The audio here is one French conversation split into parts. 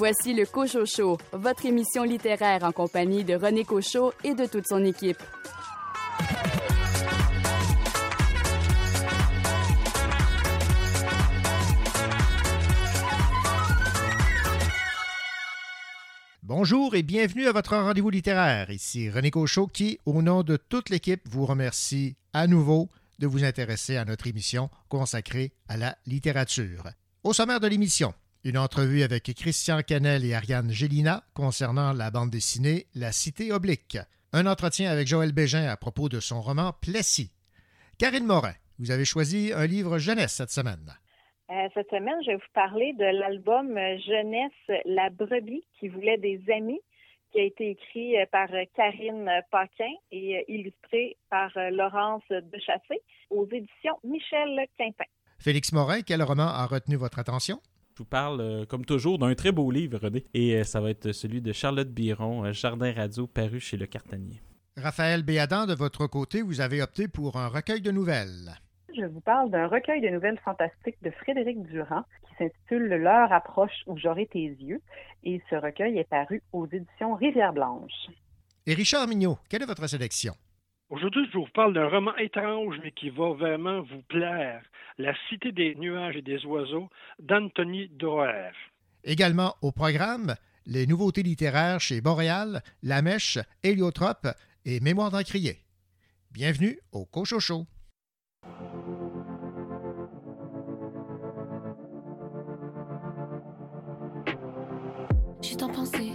Voici le Cocho Show, votre émission littéraire en compagnie de René Cochot et de toute son équipe. Bonjour et bienvenue à votre rendez-vous littéraire. Ici René Cochot qui, au nom de toute l'équipe, vous remercie à nouveau de vous intéresser à notre émission consacrée à la littérature. Au sommaire de l'émission, une entrevue avec Christian Canel et Ariane Gélina concernant la bande dessinée La Cité oblique. Un entretien avec Joël Bégin à propos de son roman Plessis. Karine Morin, vous avez choisi un livre jeunesse cette semaine. Euh, cette semaine, je vais vous parler de l'album jeunesse La brebis qui voulait des amis, qui a été écrit euh, par Karine Paquin et euh, illustré par Laurence Dechassé aux éditions Michel Quintin. Félix Morin, quel roman a retenu votre attention? Je vous parle, comme toujours, d'un très beau livre, René. Et ça va être celui de Charlotte Biron, Jardin Radio, paru chez Le Cartanier. Raphaël Béadan, de votre côté, vous avez opté pour un recueil de nouvelles. Je vous parle d'un recueil de nouvelles fantastiques de Frédéric Durand qui s'intitule L'heure approche où j'aurai tes yeux et ce recueil est paru aux éditions Rivière-Blanche. Et Richard Mignot, quelle est votre sélection? Aujourd'hui, je vous parle d'un roman étrange mais qui va vraiment vous plaire. La cité des nuages et des oiseaux d'Anthony Doer. Également au programme, les nouveautés littéraires chez Boréal, La Mèche, Héliotrope et Mémoire d'Encrier. Bienvenue au Cochocho. J'ai tant pensé,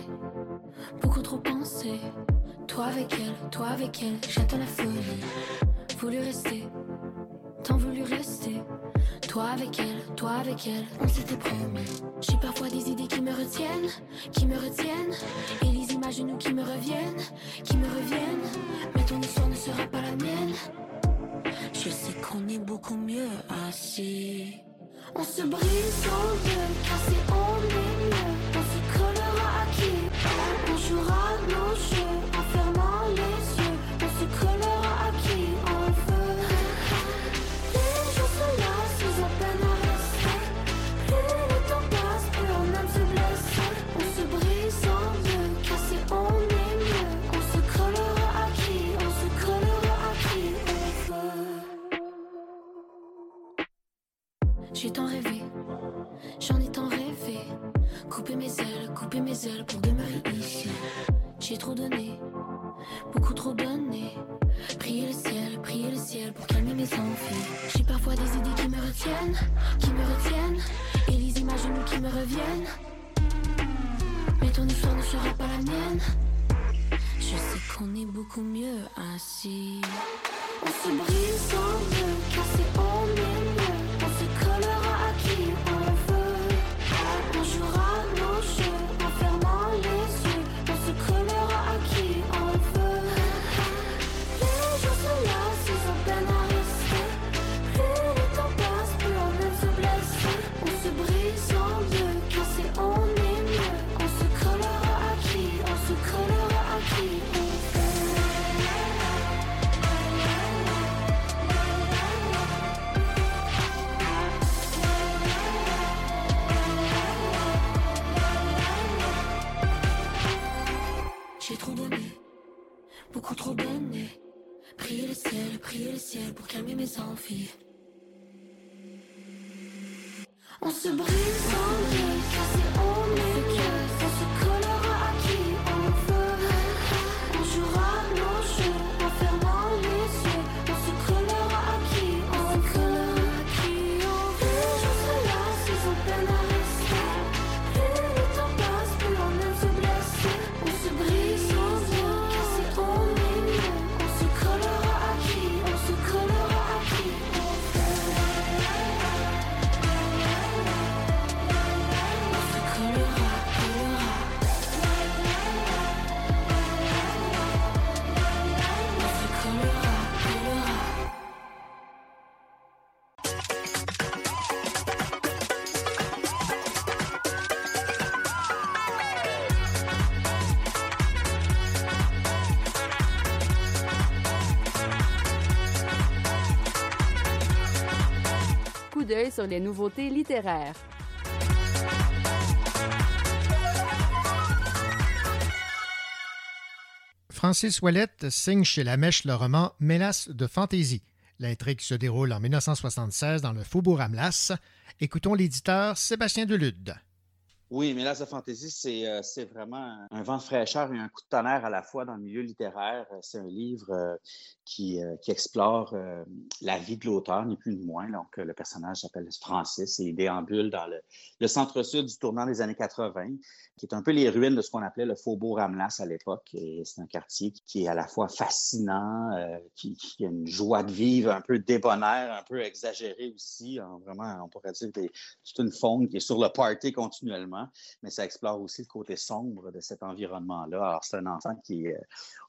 beaucoup trop pensé. Toi avec elle, toi avec elle, j'attends la folie. Voulu rester, tant voulu rester. Toi avec elle, toi avec elle, on s'était promis. J'ai parfois des idées qui me retiennent, qui me retiennent. Et les images de nous qui me reviennent, qui me reviennent. Mais ton histoire ne sera pas la mienne. Je sais qu'on est beaucoup mieux assis. On se brise en deux, on est mieux. On se collera à qui? On jouera nos jeux J'ai tant rêvé, j'en ai tant rêvé. Couper mes ailes, couper mes ailes pour demeurer ici. J'ai trop donné, beaucoup trop donné. Prier le ciel, prier le ciel pour calmer mes envies. J'ai parfois des idées qui me retiennent, qui me retiennent. Et les images de nous qui me reviennent. Mais ton histoire ne sera pas la mienne. Je sais qu'on est beaucoup mieux ainsi. On se brise en deux, car les nouveautés littéraires. Francis Ouellette signe chez La Mèche le roman Mélasse de fantaisie. L'intrigue se déroule en 1976 dans le faubourg Amlas. Écoutons l'éditeur Sébastien Delude. Oui, mais là, The Fantasy, c'est, c'est vraiment un vent de fraîcheur et un coup de tonnerre à la fois dans le milieu littéraire. C'est un livre qui, qui explore la vie de l'auteur, ni plus ni moins. Donc, le personnage s'appelle Francis et il déambule dans le, le centre-sud du tournant des années 80, qui est un peu les ruines de ce qu'on appelait le Faubourg Ramlas à l'époque. C'est un quartier qui est à la fois fascinant, qui, qui, a une joie de vivre un peu débonnaire, un peu exagérée aussi. vraiment, on pourrait dire que c'est une faune qui est sur le party continuellement mais ça explore aussi le côté sombre de cet environnement-là. Alors, c'est un enfant qui est,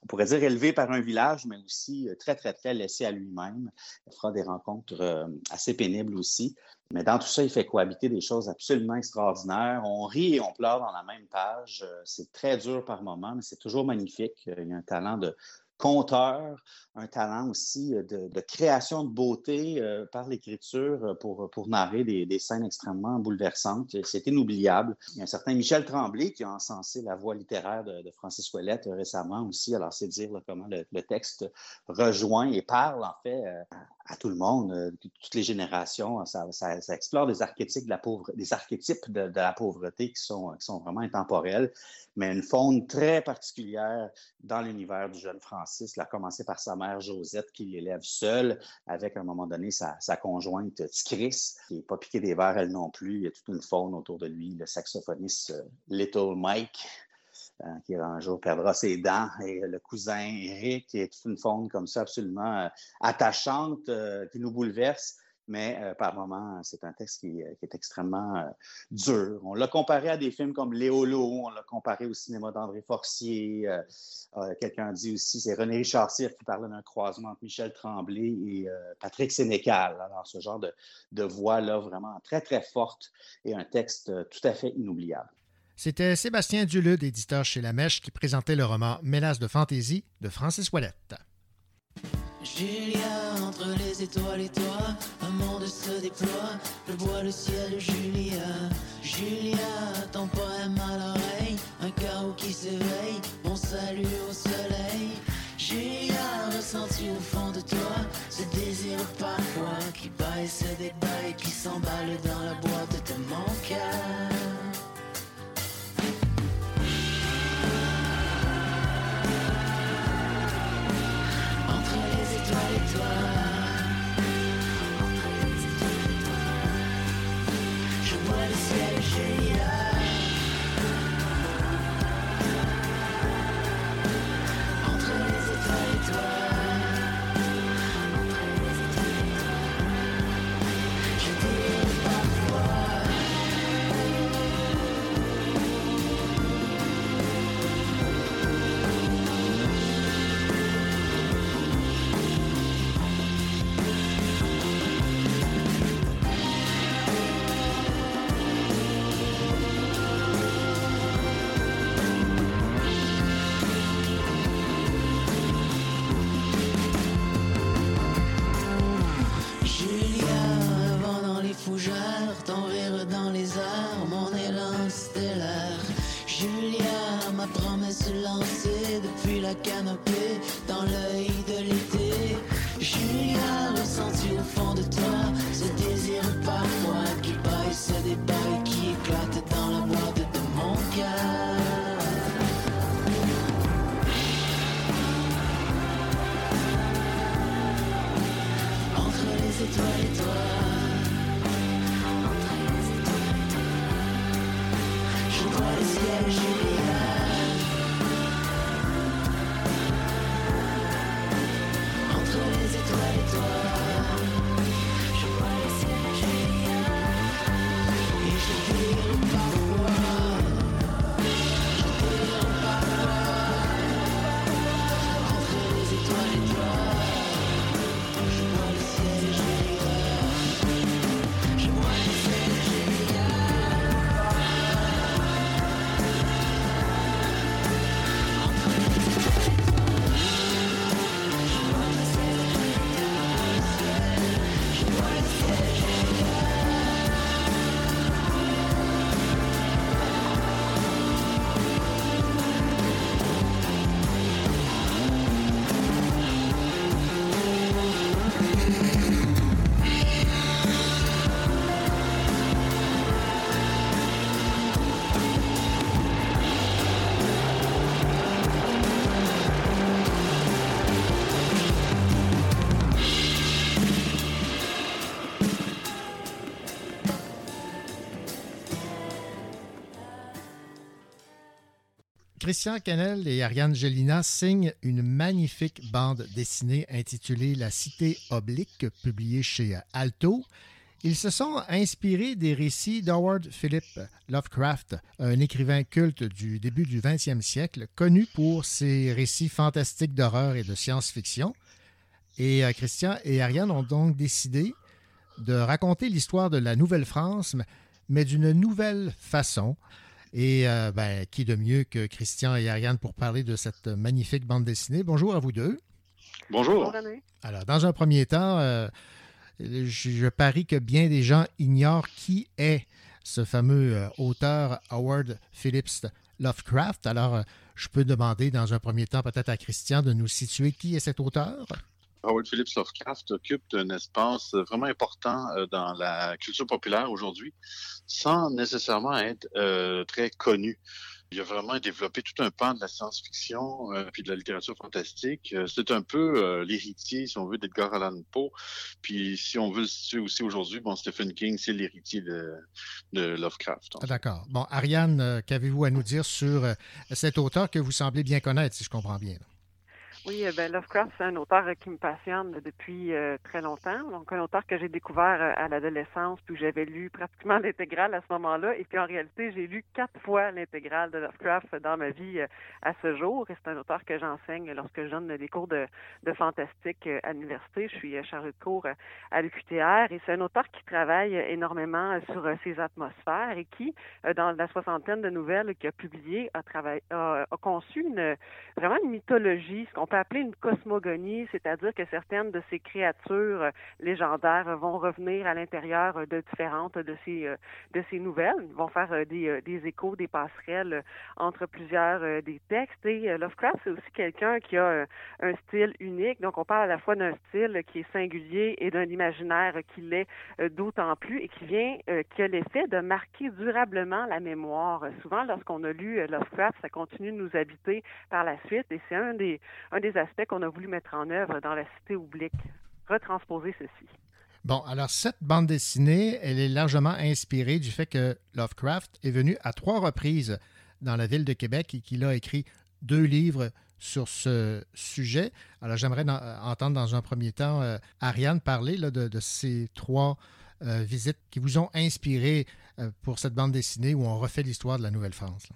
on pourrait dire, élevé par un village, mais aussi très, très, très laissé à lui-même. Il fera des rencontres euh, assez pénibles aussi. Mais dans tout ça, il fait cohabiter des choses absolument extraordinaires. On rit et on pleure dans la même page. Euh, c'est très dur par moments, mais c'est toujours magnifique. Il y a un talent de, conteur, un talent aussi euh, de, création de beauté euh, par l'écriture euh, pour, pour narrer des, scènes extrêmement bouleversantes. C'est inoubliable. Il y a un certain Michel Tremblay qui a encensé la voix littéraire de, Francis Ouellette récemment aussi. Alors, c'est dire comment le, texte rejoint et parle en fait à, tout le monde, toutes les générations. Ça, explore des archétypes de la, pauvre, des archétypes de, la pauvreté qui sont, qui sont vraiment intemporels, mais une faune très particulière dans l'univers du jeune Français Francis, a commencé par sa mère Josette, qui l'élève seule, avec à un moment donné sa, conjointe Chris, qui n'est pas piqué des verres elle non plus. Il y a toute une faune autour de lui, le saxophoniste euh, Little Mike. Euh, qui un jour perdra ses dents, et le cousin Eric, qui est toute une faune comme ça, absolument euh, attachante, qui nous bouleverse mais euh, par moments, c'est un texte qui, euh, est extrêmement euh, dur. On l'a comparé à des films comme Léolo, on l'a comparé au cinéma d'André Forcier. Quelqu'un dit aussi, c'est René Richard qui parlait d'un croisement entre Michel Tremblay et Patrick Sénécal. Alors, ce genre de, de voix-là, vraiment très, très forte et un texte tout à fait inoubliable. C'était Sébastien Dulude, éditeur chez La Mèche, qui présentait le roman Mélasse de fantaisie de Francis Ouellette. Julia, entre les étoiles et toi, un monde se déploie. Je vois le ciel de Julia. Julia, ton poème à l'oreille, un chaos qui s'éveille. Bon salut au soleil. Julia, ressenti au fond de toi, ce désir parfois qui et se débat et qui s'emballe dans la boîte de mon cœur? mon élan stellaire. Julia, ma promesse lancée depuis la canne Christian Canel et Ariane Gelina signent une magnifique bande dessinée intitulée La Cité oblique, publiée chez Alto. Ils se sont inspirés des récits d'Howard Philip Lovecraft, un écrivain culte du début du 20e siècle, connu pour ses récits fantastiques d'horreur et de science-fiction. Et euh, Christian et Ariane ont donc décidé de raconter l'histoire de la Nouvelle-France, mais d'une nouvelle façon. Et euh, ben, qui de mieux que Christian et Ariane pour parler de cette magnifique bande dessinée? Bonjour à vous deux. Bonjour. Alors, dans un premier temps, euh, je, je, parie que bien des gens ignorent qui est ce fameux euh, auteur Howard Phillips Lovecraft. Alors, je peux demander dans un premier temps peut-être à Christian de nous situer qui est cet auteur? Howard Phillips Lovecraft occupe un espace vraiment important dans la culture populaire aujourd'hui, sans nécessairement être euh, très connu. Il a vraiment développé tout un pan de la science-fiction euh, puis de la littérature fantastique. Euh, c'est un peu euh, l'héritier, si on veut, d'Edgar Allan Poe. Puis si on veut le situer aussi aujourd'hui, bon, Stephen King, c'est l'héritier de, Lovecraft. Ah, D'accord. Bon, Ariane, qu'avez-vous à nous dire sur cet auteur que vous semblez bien connaître, si je comprends bien? Oui, ben Lovecraft, c'est un auteur qui me passionne depuis euh, très longtemps. Donc, un auteur que j'ai découvert euh, à l'adolescence, puis j'avais lu pratiquement l'intégrale à ce moment-là. Et puis, en réalité, j'ai lu quatre fois l'intégrale de Lovecraft dans ma vie euh, à ce jour. Et c'est un auteur que j'enseigne lorsque je donne des cours de, de fantastique à l'université. Je suis chargée de cours à l'UQTR. Et c'est un auteur qui travaille énormément sur ses atmosphères et qui, dans la soixantaine de nouvelles qu'il a publiées, a, a conçu une, vraiment une mythologie, ce qu'on peut appeler une cosmogonie, c'est-à-dire que certaines de ces créatures euh, légendaires vont revenir à l'intérieur euh, de différentes de ces euh, de ces nouvelles, vont faire des, des échos, des passerelles entre plusieurs des textes. Et Lovecraft, c'est aussi quelqu'un qui a un style unique. Donc, on parle à la fois d'un style qui est singulier et d'un imaginaire qui l'est d'autant plus et qui vient, qui a l'effet de marquer durablement la mémoire. Souvent, lorsqu'on a lu Lovecraft, ça continue de nous habiter par la suite et c'est un des aspects qu'on a voulu mettre en œuvre dans la cité oblique, retransposer ceci. Bon, alors cette bande dessinée, elle est largement inspirée du fait que Lovecraft est venu à trois reprises dans la ville de Québec et qu'il a écrit deux livres sur ce sujet. Alors j'aimerais entendre dans un premier temps euh, Ariane parler de, ces trois euh, visites qui vous ont inspiré euh, pour cette bande dessinée où on refait l'histoire de la Nouvelle-France.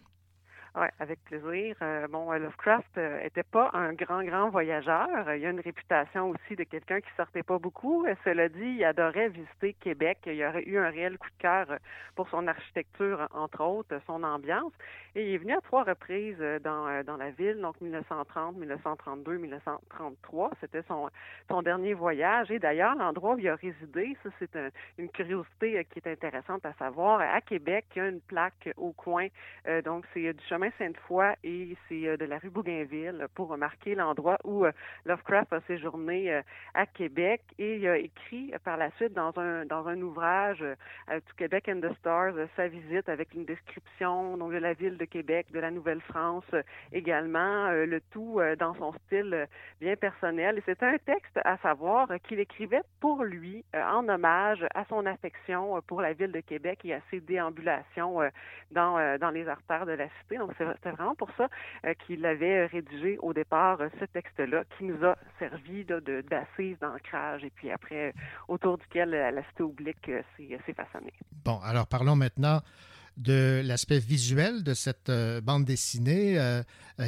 Oui, avec plaisir. Euh, bon, Lovecraft euh, était pas un grand, grand voyageur. Il a une réputation aussi de quelqu'un qui sortait pas beaucoup. Cela dit, il adorait visiter Québec. Il aurait eu un réel coup de cœur pour son architecture, entre autres, son ambiance. Et il est venu à trois reprises dans, dans la ville, donc 1930, 1932, 1933. C'était son, son dernier voyage. Et d'ailleurs, l'endroit où il a résidé, ça c'est une curiosité qui est intéressante à savoir. À Québec, il y a une plaque au coin. Euh, donc, c'est du chemin Sainte-Foy et c'est euh, de la rue Bougainville pour marquer l'endroit où euh, Lovecraft a séjourné euh, à Québec et il a écrit par la suite dans un dans un ouvrage to Québec and the Stars sa visite avec une description de la ville de Québec, de la Nouvelle-France également, le tout dans son style bien personnel. Et c'est un texte à savoir qu'il écrivait pour lui en hommage à son affection pour la ville de Québec et à ses déambulations dans dans les artères de la cité. C'est vraiment pour ça euh, qu'il avait rédigé au départ euh, ce texte-là, qui nous a servi d'assise, d'ancrage, et puis après, autour duquel la cité oblique euh, s'est façonnée. Bon, alors parlons maintenant de l'aspect visuel de cette bande dessinée.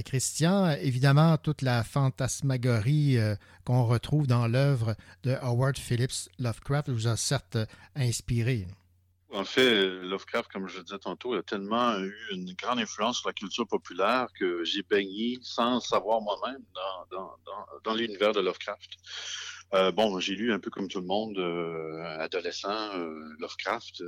Christian, évidemment, toute la fantasmagorie qu'on retrouve dans l'œuvre de Howard Phillips Lovecraft vous a certes inspiré. En fait, Lovecraft, comme je le disais tantôt, a tellement eu une grande influence sur la culture populaire que j'ai baigné sans savoir moi-même dans, l'univers de Lovecraft. Euh, bon, j'ai lu un peu comme tout le monde, euh, adolescent, euh, Lovecraft.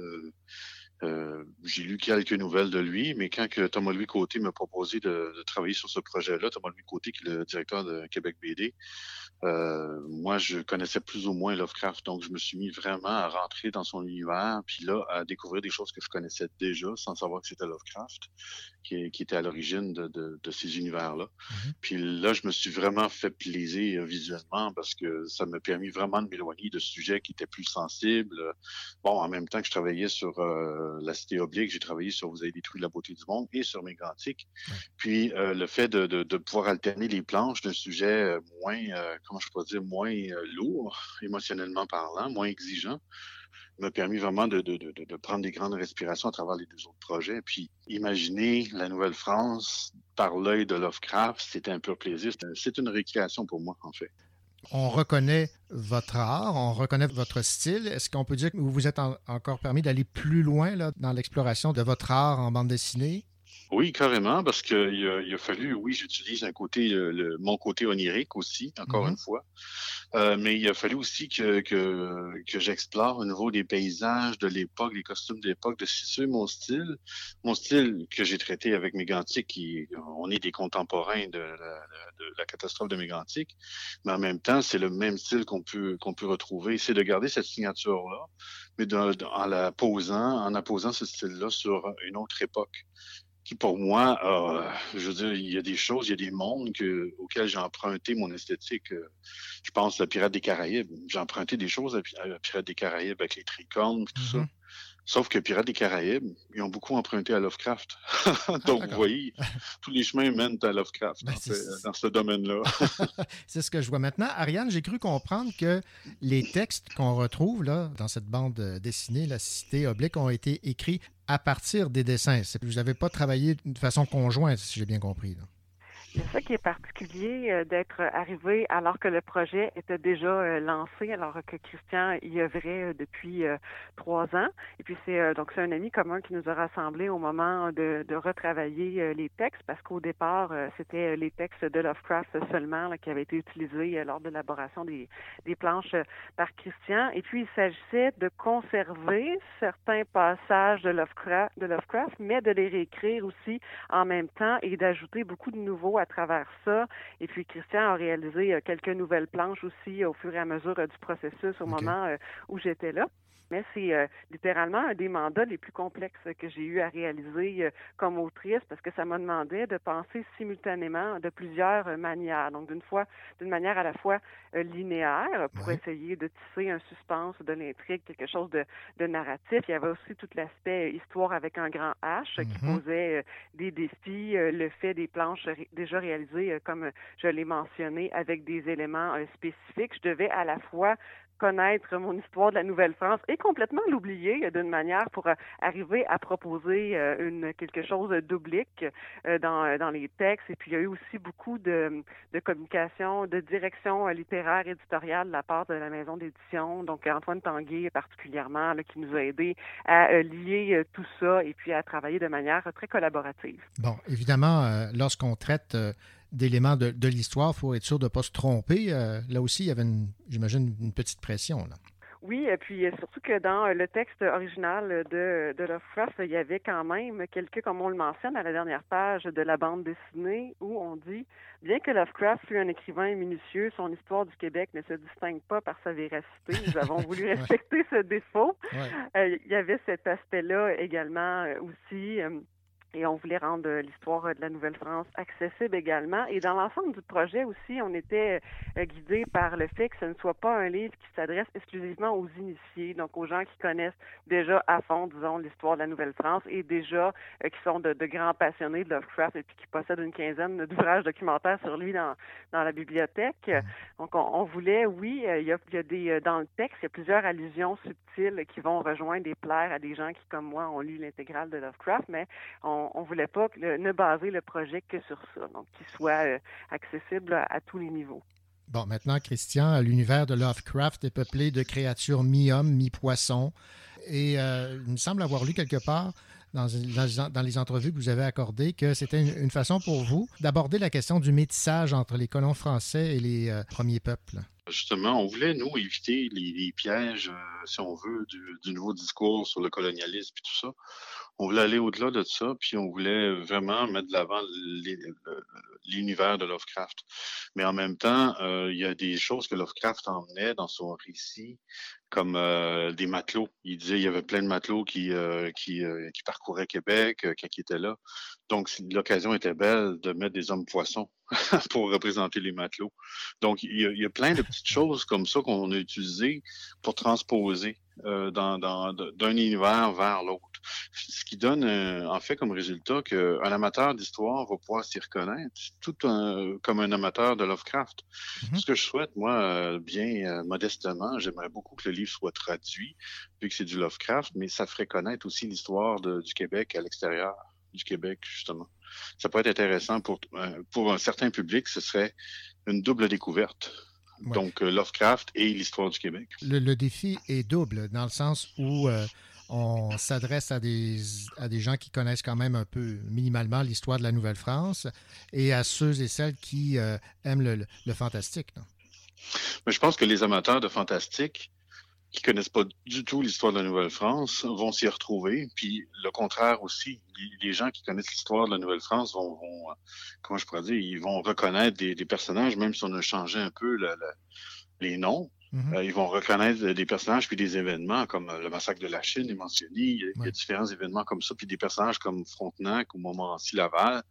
Euh, euh, j'ai lu quelques nouvelles de lui, mais quand que Thomas Louis Côté m'a proposé de, de, travailler sur ce projet-là, Thomas Louis Côté, qui est le directeur de Québec BD, euh, moi, je connaissais plus ou moins Lovecraft, donc je me suis mis vraiment à rentrer dans son univers, puis là, à découvrir des choses que je connaissais déjà sans savoir que c'était Lovecraft, qui, qui, était à l'origine de, de, de, ces univers-là. Mm-hmm. Puis là, je me suis vraiment fait plaisir visuellement parce que ça m'a permis vraiment de m'éloigner de sujets qui étaient plus sensibles. Bon, en même temps que je travaillais sur... Euh, euh, La Cité oblique, j'ai travaillé sur Vous avez détruit la beauté du monde et sur Mégantic. Puis euh, le fait de, de, de, pouvoir alterner les planches d'un sujet moins, comment je pourrais dire, moins lourd, émotionnellement parlant, moins exigeant, m'a permis vraiment de, de, de, prendre des grandes respirations à travers les deux autres projets. Puis imaginer la Nouvelle-France par l'œil de Lovecraft, c'était un pur plaisir. C'est une récréation pour moi, en fait. On reconnaît votre art, on reconnaît votre style. Est-ce qu'on peut dire que vous vous êtes encore permis d'aller plus loin dans l'exploration de votre art en bande dessinée? Oui, carrément, parce qu'il a, il a fallu, oui, j'utilise un côté, le, mon côté onirique aussi, encore mm-hmm. une fois. Euh, mais il a fallu aussi que, que, que j'explore au niveau des paysages de l'époque, des costumes de l'époque, de situer mon style. Mon style que j'ai traité avec Mégantic, qui, on est des contemporains de la, de la catastrophe de Mégantic, mais en même temps, c'est le même style qu'on peut, qu'on peut retrouver. C'est de garder cette signature-là, mais de, en la posant, en apposant ce style-là sur une autre époque qui pour moi, euh, je veux dire, il y a des choses, il y a des mondes que, auxquels j'ai emprunté mon esthétique. Euh, je pense à Pirate des Caraïbes. J'ai emprunté des choses à, Pirate des Caraïbes avec les tricornes, tout ça. Mm-hmm. Sauf que Pirates des Caraïbes, ils ont beaucoup emprunté à Lovecraft. Ah, Donc, vous voyez, tous les chemins mènent à Lovecraft ben, dans, ce, domaine-là. c'est ce que je vois maintenant. Ariane, j'ai cru comprendre que les textes qu'on retrouve là, dans cette bande dessinée, La Cité oblique, ont été écrits à partir des dessins. Vous n'avez pas travaillé de façon conjointe, si j'ai bien compris. C'est ça qui est particulier euh, d'être arrivé alors que le projet était déjà euh, lancé, alors que Christian y œuvrait euh, depuis trois ans. Et puis c'est donc c'est un ami commun qui nous a rassemblés au moment de, retravailler les textes parce qu'au départ c'était les textes de Lovecraft seulement qui avaient été utilisés lors de l'élaboration des, des planches par Christian. Et puis il s'agissait de conserver certains passages de Lovecraft, mais de les réécrire aussi en même temps et d'ajouter beaucoup de nouveaux travers ça. Et puis Christian a réalisé euh, quelques nouvelles planches aussi au fur et à mesure euh, du processus au moment euh, où j'étais là mais c'est littéralement un des mandats les plus complexes que j'ai eu à réaliser comme autrice parce que ça m'a demandé de penser simultanément de plusieurs manières. Donc d'une fois, d'une manière à la fois linéaire pour essayer de tisser un suspense de l'intrigue, quelque chose de, de, narratif. Il y avait aussi tout l'aspect histoire avec un grand H qui mm-hmm. posait des défis, le fait des planches déjà réalisées, comme je l'ai mentionné, avec des éléments spécifiques. Je devais à la fois connaître mon histoire de la Nouvelle-France et complètement l'oublier d'une manière pour euh, arriver à proposer euh, une quelque chose d'oblique euh, dans, dans les textes. Et puis, il y a eu aussi beaucoup de, de communication, de direction littéraire, éditoriale de la part de la maison d'édition. Donc, Antoine Tanguay particulièrement, qui nous a aidés à lier tout ça et puis à travailler de manière très collaborative. Bon, évidemment, lorsqu'on traite d'éléments de, l'histoire, il faut être sûr de ne pas se tromper. Euh, là aussi, il y avait, j'imagine, une petite pression. Là. Oui, et puis surtout que dans le texte original de, de Lovecraft, il y avait quand même quelques, comme on le mentionne à la dernière page de la bande dessinée, où on dit Bien que Lovecraft fût un écrivain minutieux, son histoire du Québec ne se distingue pas par sa véracité. Nous avons voulu respecter ce défaut. Euh, il y avait cet aspect-là également euh, aussi. Et on voulait rendre l'histoire de la Nouvelle-France accessible également. Et dans l'ensemble du projet aussi, on était euh, guidé par le fait que ce ne soit pas un livre qui s'adresse exclusivement aux initiés, donc aux gens qui connaissent déjà à fond, disons, l'histoire de la Nouvelle-France et déjà euh, qui sont de, grands passionnés de Lovecraft et puis qui possèdent une quinzaine d'ouvrages documentaires sur lui dans, la bibliothèque. Donc, on, voulait, oui, euh, il y, a, des, dans le texte, il y a plusieurs allusions subtiles qui vont rejoindre et plaire à des gens qui, comme moi, ont lu l'intégrale de Lovecraft, mais on on ne voulait pas ne baser le projet que sur ça, donc qu'il soit euh, accessible à, tous les niveaux. Bon, maintenant, Christian, l'univers de Lovecraft est peuplé de créatures mi-hommes, mi-poissons. Et euh, il me semble avoir lu quelque part dans, dans, les entrevues que vous avez accordées que c'était une, façon pour vous d'aborder la question du métissage entre les colons français et les euh, premiers peuples. Justement, on voulait, nous, éviter les, pièges, si on veut, du, du, nouveau discours sur le colonialisme et tout ça on voulait aller au-delà de ça, puis on voulait vraiment mettre de l'avant l'univers de Lovecraft. Mais en même temps, euh, il y a des choses que Lovecraft emmenait dans son récit, comme euh, des matelots. Il disait qu'il y avait plein de matelots qui, euh, parcouraient Québec quand il était là. Donc, l'occasion était belle de mettre des hommes poissons pour représenter les matelots. Donc, il y, a, plein de petites choses comme ça qu'on a utilisées pour transposer euh, dans, dans- d'un univers vers l'autre. Ce qui donne, euh, en fait, comme résultat qu'un amateur d'histoire va pouvoir s'y reconnaître, tout un, comme un amateur de Lovecraft. Mhm. Ce que je souhaite, moi, euh, bien modestement, j'aimerais beaucoup que le livre soit traduit, vu que c'est du Lovecraft, mais ça ferait connaître aussi l'histoire du Québec à l'extérieur du Québec, justement. Ça pourrait être intéressant pour, pour un certain public, ce serait une double découverte. Ouais. Donc, euh, Lovecraft et l'histoire du Québec. Le, le défi est double, dans le sens où euh, on s'adresse à des, à des gens qui connaissent quand même un peu minimalement l'histoire de la Nouvelle-France et à ceux et celles qui euh, aiment le, le- le fantastique. non? Mais je pense que les amateurs de fantastique qui connaissent pas du tout l'histoire de la Nouvelle-France vont s'y retrouver. Puis le contraire aussi, les, gens qui connaissent l'histoire de la Nouvelle-France vont, vont, euh, comment je pourrais dire, ils vont reconnaître des, des personnages, même si on a changé un peu le- le- les noms. Mhm. Euh, ils vont reconnaître des personnages puis des événements comme euh, le massacre de la Chine est mentionné. Il y a, il y a différents événements comme ça, puis des personnages comme Frontenac ou Montmorency-Laval.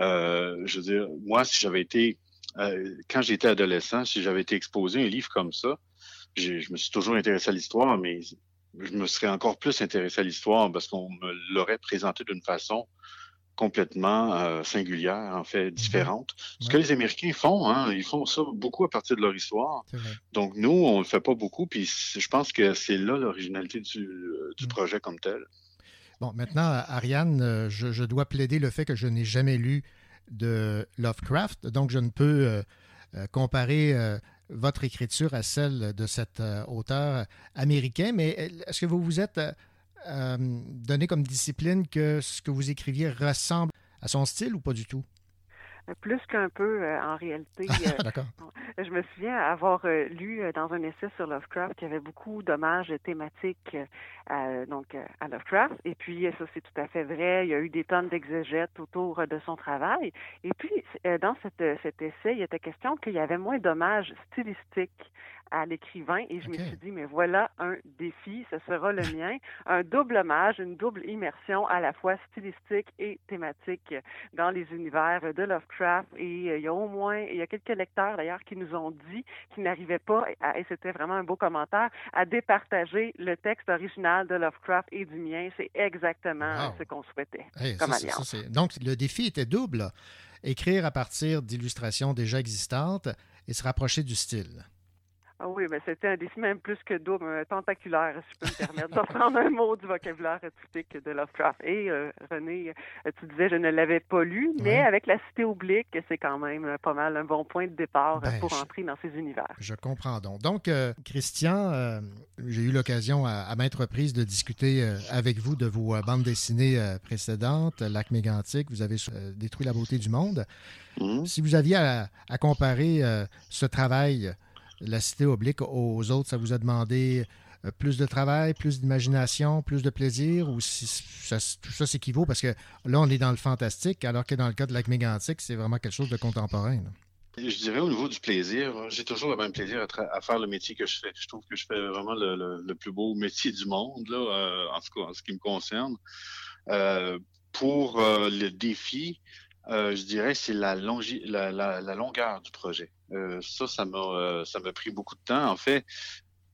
Euh, je veux dire, moi, si j'avais été, euh, quand j'étais adolescent, si j'avais été exposé à un livre comme ça, je me suis toujours intéressé à l'histoire, mais je me serais encore plus intéressé à l'histoire parce qu'on me l'aurait présenté d'une façon complètement euh, singulière, en fait, différente. Ce que les Américains font, hein, ils font ça beaucoup à partir de leur histoire. Donc, nous, on le fait pas beaucoup, puis je pense que c'est là l'originalité du, euh, du Mm. projet comme tel. Bon, maintenant, Ariane, euh, je, je dois plaider le fait que je n'ai jamais lu de Lovecraft, donc je ne peux euh, comparer euh, votre écriture à celle de cet euh, auteur américain, mais euh, est-ce que vous vous êtes euh, donné comme discipline que ce que vous écriviez ressemble à son style ou pas du tout? Plus qu'un peu, euh, en réalité. euh, D'accord. Je me souviens avoir euh, lu euh, dans un essai sur Lovecraft qu'il y avait beaucoup d'hommages thématiques à, donc, à Lovecraft. Et puis, ça, c'est tout à fait vrai. Il y a eu des tonnes d'exégètes autour de son travail. Et puis, dans cette, cet essai, il était question qu'il y avait moins d'hommages stylistiques à l'écrivain. Et je me suis dit, mais voilà un défi, ce sera le mien. Un double hommage, une double immersion à la fois stylistique et thématique dans les univers de Lovecraft. Et euh, il y a au moins, il y a quelques lecteurs d'ailleurs qui nous ont dit qu'ils n'arrivaient pas, à- et c'était vraiment un beau commentaire, à départager le texte original de Lovecraft et du mien. C'est exactement Wow. ce qu'on souhaitait Hey, comme ça, alliance. Donc, le défi était double. Écrire à partir d'illustrations déjà existantes et se rapprocher du style. Ah oui, mais c'était un défi même plus que double, tentaculaire, si je peux me permettre, de reprendre un mot du vocabulaire typique de Lovecraft. Et euh, René, euh, tu disais, je ne l'avais pas lu, mais avec la cité oblique, c'est quand même euh, pas mal un bon point de départ Ben, pour je- entrer dans ces univers. Je comprends donc. Donc, euh, Christian, euh, j'ai eu l'occasion à, à maintes reprises de discuter euh, avec vous de vos euh, bandes dessinées euh, précédentes, Lac mégantique, vous avez euh, détruit la beauté du monde. Mhm. Si vous aviez à, à comparer euh, ce travail, la cité oblique, aux autres, ça vous a demandé euh, plus de travail, plus d'imagination, plus de plaisir, ou si ça- tout ça s'équivaut? Parce que là, on est dans le fantastique, alors que dans le cas de Lac mégantique, c'est vraiment quelque chose de contemporain. Je dirais au niveau du plaisir, j'ai toujours le même plaisir à, faire le métier que je fais. Je trouve que je fais vraiment le, plus beau métier du monde, là, euh, en cas en ce qui me concerne. Euh, pour euh, le défi, je dirais c'est la, la, la longueur du projet. Euh, ça, ça m'a euh, ça m'a pris beaucoup de temps. En fait,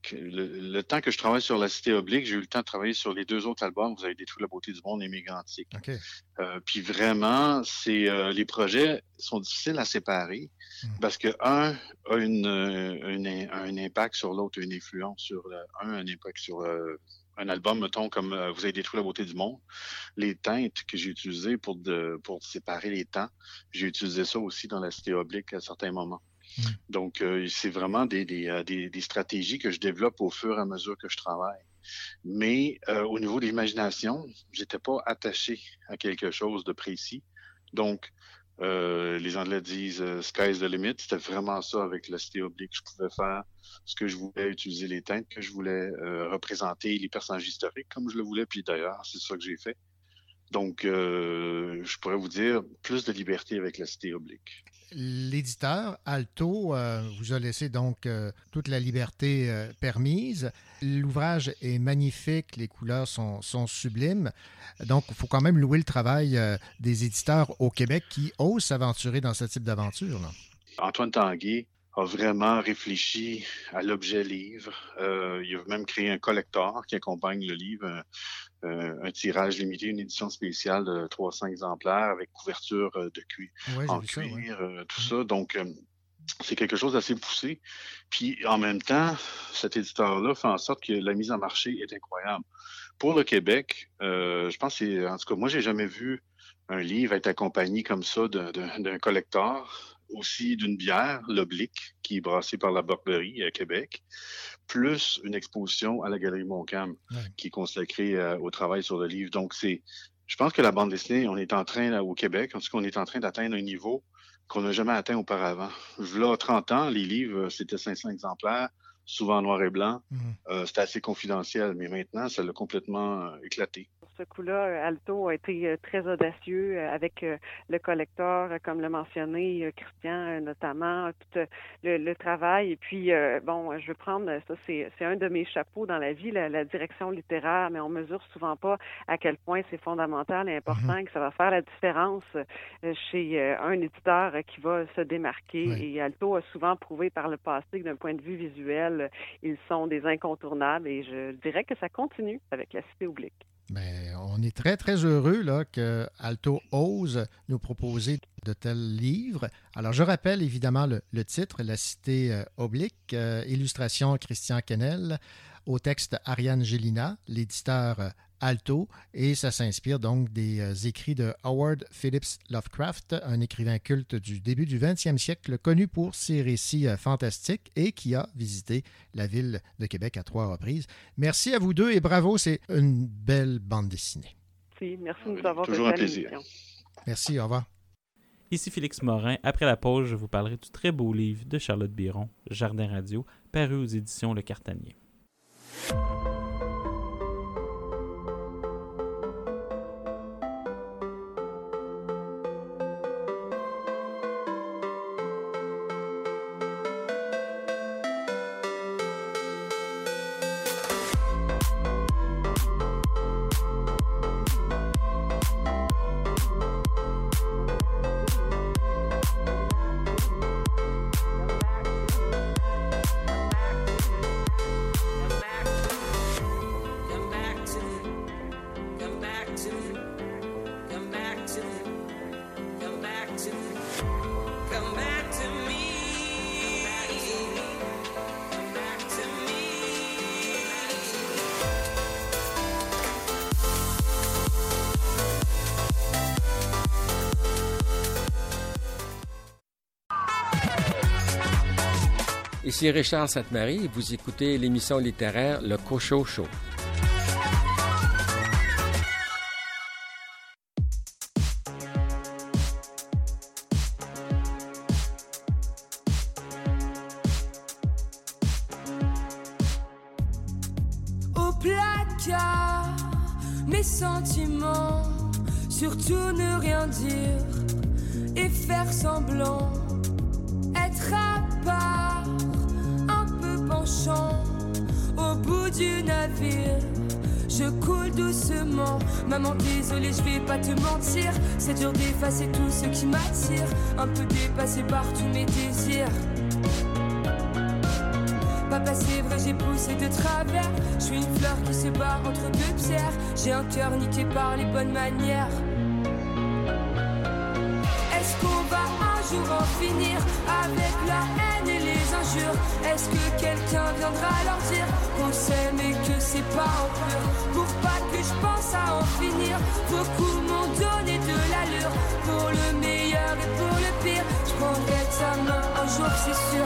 que le, le temps que je travaille sur la Cité Oblique, j'ai eu le temps de travailler sur les deux autres albums. Vous avez détruit la beauté du monde et Mégantique. OK. Euh, puis vraiment, c'est euh, les projets sont difficiles à séparer Mm. parce que un a une, une- un impact sur l'autre, une influence sur le, un, un impact sur un album, mettons comme euh, Vous avez détruit la beauté du monde. Les teintes que j'ai utilisées pour de, pour séparer les temps, j'ai utilisé ça aussi dans la cité oblique à certains moments. Mm. Donc, euh, c'est vraiment des, euh, des, des stratégies que je développe au fur et à mesure que je travaille. Mais euh, au niveau de l'imagination, j'étais pas attaché à quelque chose de précis. Donc, euh, les Anglais disent euh, sky's the limit. C'était vraiment ça avec la cité oblique. Je pouvais faire ce que je voulais, utiliser les teintes que je voulais, euh, représenter les personnages historiques comme je le voulais. Puis d'ailleurs, c'est ça que j'ai fait. Donc, euh, je pourrais vous dire plus de liberté avec la cité oblique. L'éditeur, Alto, euh, vous a laissé donc euh, toute la liberté euh, permise. L'ouvrage est magnifique, les couleurs sont, sont sublimes. Donc, il faut quand même louer le travail des éditeurs au Québec qui osent s'aventurer dans ce type d'aventure. Antoine Tanguay a vraiment réfléchi à l'objet livre. Euh, il a même créé un collector qui accompagne le livre, un, euh, un tirage limité, une édition spéciale de 300 exemplaires avec couverture euh, de cuir, Ouais, en vu ça, ouais. cuir, euh, tout ça. Donc, c'est quelque chose d'assez poussé. Puis, en même temps, cet éditeur-là fait en sorte que la mise en marché est incroyable. Pour le Québec, euh, je pense que c'est, en tout cas, moi, j'ai jamais vu un livre être accompagné comme ça d'un- collector, aussi d'une bière, l'Oblique, qui est brassée par la Barberie à Québec, plus une exposition à la Galerie Montcalm, Ouais. qui est consacrée euh, au travail sur le livre. Donc, c'est, je pense que la bande dessinée, on est en train, là, au Québec, en tout cas, on est en train d'atteindre un niveau qu'on n'a jamais atteint auparavant. Là, 30 ans, les livres, euh, c'était 500 exemplaires, souvent en noir et blanc. Euh, c'était assez confidentiel, mais maintenant, ça l'a complètement euh, éclaté. Ce coup-là, euh, Alto a été euh, très audacieux euh, avec le collecteur, comme l'a mentionné Christian, notamment, tout le, le travail. Et puis, bon, je veux prendre, ça, c'est c'est un de mes chapeaux dans la vie, la, la direction littéraire, mais on mesure souvent pas à quel point c'est fondamental et important et que ça va faire la différence chez un éditeur qui va se démarquer. Et Alto a souvent prouvé par le passé que d'un point de vue visuel, ils sont des incontournables et je dirais que ça continue avec la Cité oblique. Ben, on est très, très heureux là, que Alto ose nous proposer de tels livres. Alors, je rappelle évidemment le, titre, La Cité euh, oblique, euh, illustration Christian Kennel, au texte Ariane Gélina, l'éditeur euh, Alto, et ça s'inspire donc des euh, écrits de Howard Phillips Lovecraft, un écrivain culte du début du 20e siècle, connu pour ses récits euh, fantastiques et qui a visité la ville de Québec à trois reprises. Merci à vous deux et bravo, c'est une belle bande dessinée. Merci, merci de Oui, nous avoir toujours un plaisir. Merci, au revoir. Ici Félix Morin. Après la pause, je vous parlerai du très beau livre de Charlotte Biron, Jardin Radio, paru aux éditions Le Cartanier. Ici Richard Sainte-Marie vous écoutez l'émission littéraire Le Cochot Show. Maman désolée je vais pas te mentir C'est dur d'effacer tout ce qui m'attire Un peu dépassé par tous mes désirs Papa, c'est vrai, j'ai poussé de travers. Je suis une fleur qui se bat entre deux pierres. J'ai un cœur niqué par les bonnes manières. Est-ce qu'on va un jour en finir avec la haine? Est-ce que quelqu'un viendra leur dire qu'on s'aime et que c'est pas en pur? Pour pas que je pense à en finir, beaucoup m'ont donné de l'allure. Pour le meilleur et pour le pire, je prendrai ta main un jour, c'est sûr.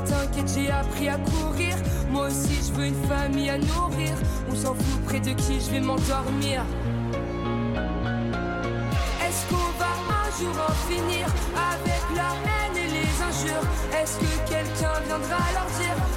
T'inquiète, j'ai appris à courir. Moi aussi, je veux une famille à nourrir. On s'en fout près de qui je vais m'endormir. Est-ce qu'on va un jour en finir avec la haine et les injures? Est-ce que quelqu'un viendra leur dire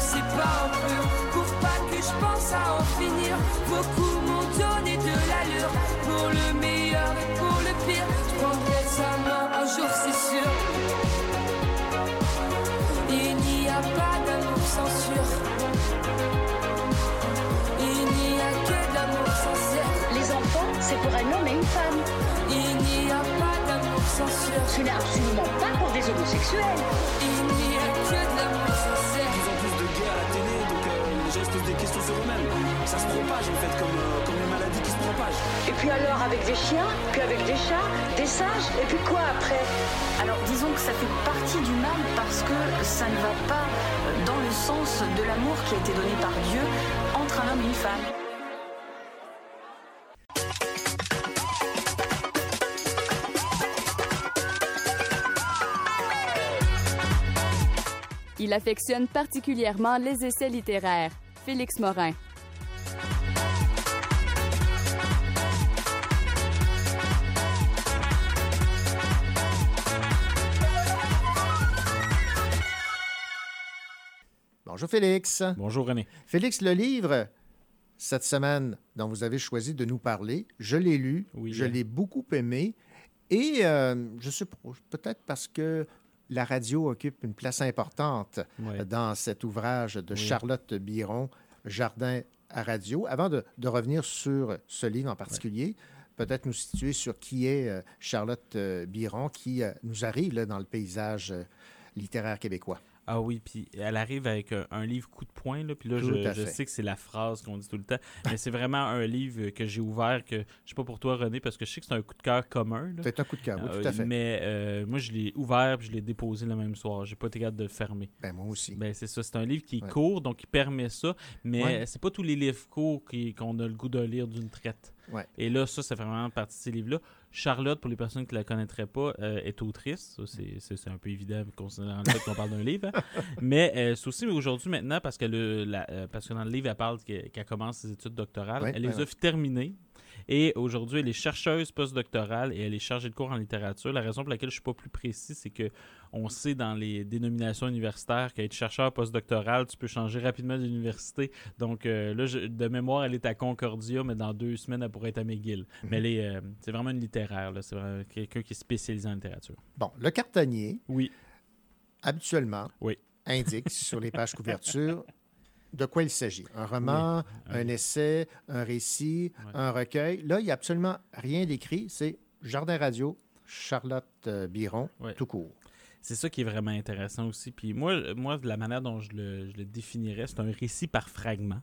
c'est pas en pur. Pour pas que je pense à en finir. Beaucoup m'ont donné de l'allure. Pour le meilleur et pour le pire. Je prendrai sa main un jour c'est sûr. Il n'y a pas d'amour sans sûr. Il n'y a que de l'amour sincère Les enfants, c'est pour un homme et une femme. Il n'y a pas d'amour sans sûr. Ce n'est absolument pas pour des homosexuels. Il n'y a gens se posent des questions sur eux-mêmes. Ça se propage en fait, comme, euh, comme une maladie qui se propage. Et puis alors avec des chiens, puis avec des chats, des singes, et puis quoi après? Alors disons que ça fait partie du mal parce que ça ne va pas dans le sens de l'amour qui a été donné par Dieu entre un homme et une femme. Il affectionne particulièrement les essais littéraires. Félix Morin. Bonjour Félix. Bonjour René. Félix, le livre, cette semaine, dont vous avez choisi de nous parler, je l'ai lu, Oui, je hein. l'ai beaucoup aimé, et euh, je sais pas, peut-être parce que la radio occupe une place importante Ouais. dans cet ouvrage de Oui. Charlotte Biron, Jardin à radio. Avant de, de revenir sur ce livre en particulier, peut-être nous situer sur qui est euh, Charlotte euh, Biron, qui euh, nous arrive là, dans le paysage euh, littéraire québécois. Ah oui, puis elle arrive avec un, un livre coup de poing, là, puis là, Tout je, sais que c'est la phrase qu'on dit tout le temps, mais c'est vraiment un livre que j'ai ouvert, que je sais pas pour toi, René, parce que je sais que c'est un coup de cœur commun. C'est un coup de cœur, oui, tout à Euh, fait. Mais euh, moi, je l'ai ouvert puis je l'ai déposé le même soir. J'ai pas été capable de le fermer. Ben, moi aussi. Ben, c'est ça. C'est un livre qui est Ouais. court, donc qui permet ça. Mais Ouais. c'est pas tous les livres courts qu'on a le goût de lire d'une traite. Ouais. Et là, ça, c'est vraiment partie de ces livres-là. Charlotte, pour les personnes qui la connaîtraient pas, euh, est autrice. Ça, c'est- un peu évident considérant le fait qu'on parle d'un livre. hein. Mais euh, c'est aussi aujourd'hui maintenant parce que, le, la- euh, parce que dans le livre, elle parle qu'elle commence ses études doctorales. Elle les a terminées. Et aujourd'hui, elle est chercheuse postdoctorale et elle est chargée de cours en littérature. La raison pour laquelle je suis pas plus précis, c'est que on sait dans les dénominations universitaires qu'être chercheur postdoctoral, tu peux changer rapidement d'université. Donc euh, là, je- de mémoire, elle est à Concordia, mais dans deux semaines, elle pourrait être à McGill. Mais elle est, euh, c'est vraiment une littéraire. C'est quelqu'un qui est spécialisé en littérature. Bon, le cartonnier, Oui. habituellement, Oui. indique sur les pages couverture de quoi il s'agit. Un roman, un essai, un récit, un recueil. Là, il n'y a absolument rien d'écrit. C'est Jardin Radio, Charlotte euh, Biron, tout court. C'est ça qui est vraiment intéressant aussi. Puis moi, moi la manière dont je le, je le définirais, c'est un récit par fragment.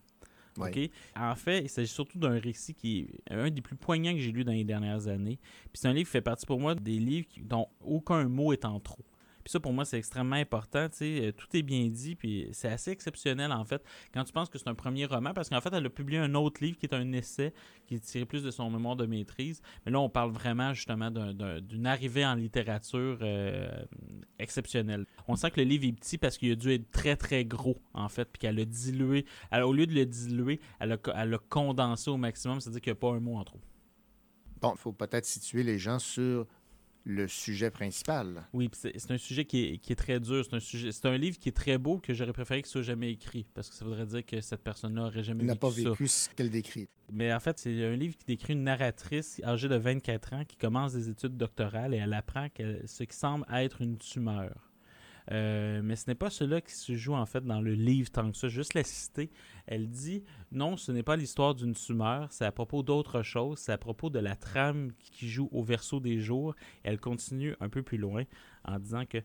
En fait, il s'agit surtout d'un récit qui est un des plus poignants que j'ai lu dans les dernières années. Puis c'est un livre qui fait partie pour moi des livres dont aucun mot est en trop. Puis ça, pour moi, c'est extrêmement important. tu sais, euh, tout est bien dit, puis c'est assez exceptionnel, en fait, quand tu penses que c'est un premier roman, parce qu'en fait, elle a publié un autre livre qui est un essai qui est tiré plus de son mémoire de maîtrise. Mais là, on parle vraiment, justement, d'un- d'un- d'une arrivée en littérature euh, exceptionnelle. On sent que le livre est petit parce qu'il a dû être très, très gros, en fait, puis qu'elle a dilué. Au lieu de le diluer, elle a, elle a condensé au maximum, c'est-à-dire qu'il n'y a pas un mot en trop. Bon, il faut peut-être situer les gens sur le sujet principal. Oui, c'est un sujet qui est, qui est très dur. C'est un, sujet, c'est un livre qui est très beau que j'aurais préféré qu'il soit jamais écrit parce que ça voudrait dire que cette personne-là n'aurait jamais n'a vécu ça. ce qu'elle décrit. Mais en fait, c'est un livre qui décrit une narratrice âgée de 24 ans qui commence des études doctorales et elle apprend ce qui semble être une tumeur. Euh, mais ce n'est pas cela qui se joue en fait dans le livre tant que ça. Juste la citer. Elle dit non, ce n'est pas l'histoire d'une tumeur, c'est à propos d'autre chose, c'est à propos de la trame qui joue au verso des jours. Elle continue un peu plus loin en disant que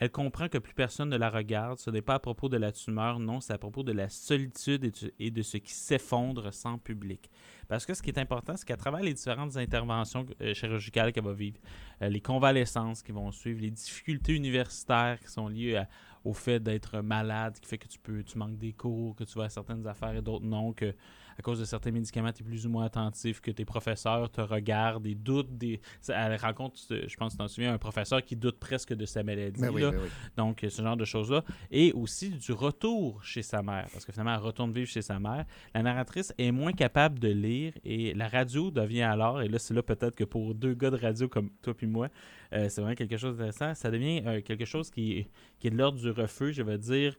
Elle comprend que plus personne ne la regarde. Ce n'est pas à propos de la tumeur, non, c'est à propos de la solitude et, de ce qui s'effondre sans public. Parce que ce qui est important, c'est qu'à travers les différentes interventions euh, chirurgicales qu'elle va vivre, euh, les convalescences qui vont suivre, les difficultés universitaires qui sont liées à- au fait d'être malade, qui fait que tu peux, tu manques des cours, que tu vas à certaines affaires et d'autres non, que à cause de certains médicaments, tu es plus ou moins attentif, que tes professeurs te regardent et doutent des. Elle rencontre, euh, je pense que tu t'en souviens, un professeur qui doute presque de sa maladie. Ben oui, là. ben oui. Donc, ce genre de choses-là. Et aussi du retour chez sa mère. Parce que finalement, elle retourne vivre chez sa mère. La narratrice est moins capable de lire et la radio devient alors, et là, c'est là peut-être que pour deux gars de radio comme toi puis moi, euh, c'est vraiment quelque chose d'intéressant. Ça devient euh, quelque chose qui, qui est de l'ordre du refus. Je vais dire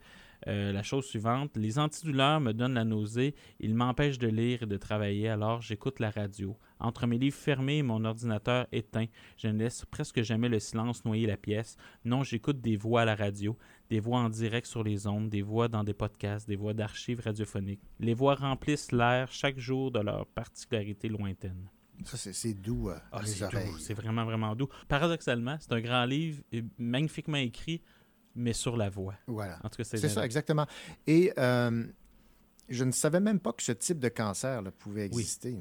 euh, la chose suivante. Les antidouleurs me donnent la nausée. Ils m'empêchent de lire et de travailler, alors j'écoute la radio. Entre mes livres fermés et mon ordinateur éteint, je ne laisse presque jamais le silence noyer la pièce. Non, j'écoute des voix à la radio, des voix en direct sur les ondes, des voix dans des podcasts, des voix d'archives radiophoniques. Les voix remplissent l'air chaque jour de leur particularité lointaine. Ça, c'est- doux euh, Ah, les c'est oreilles. c'est vraiment, vraiment doux. Paradoxalement, c'est un grand livre, euh, magnifiquement écrit, mais sur la voix. Voilà. En tout cas, C'est ça, exactement. Et euh, je ne savais même pas que ce type de cancer là, pouvait exister.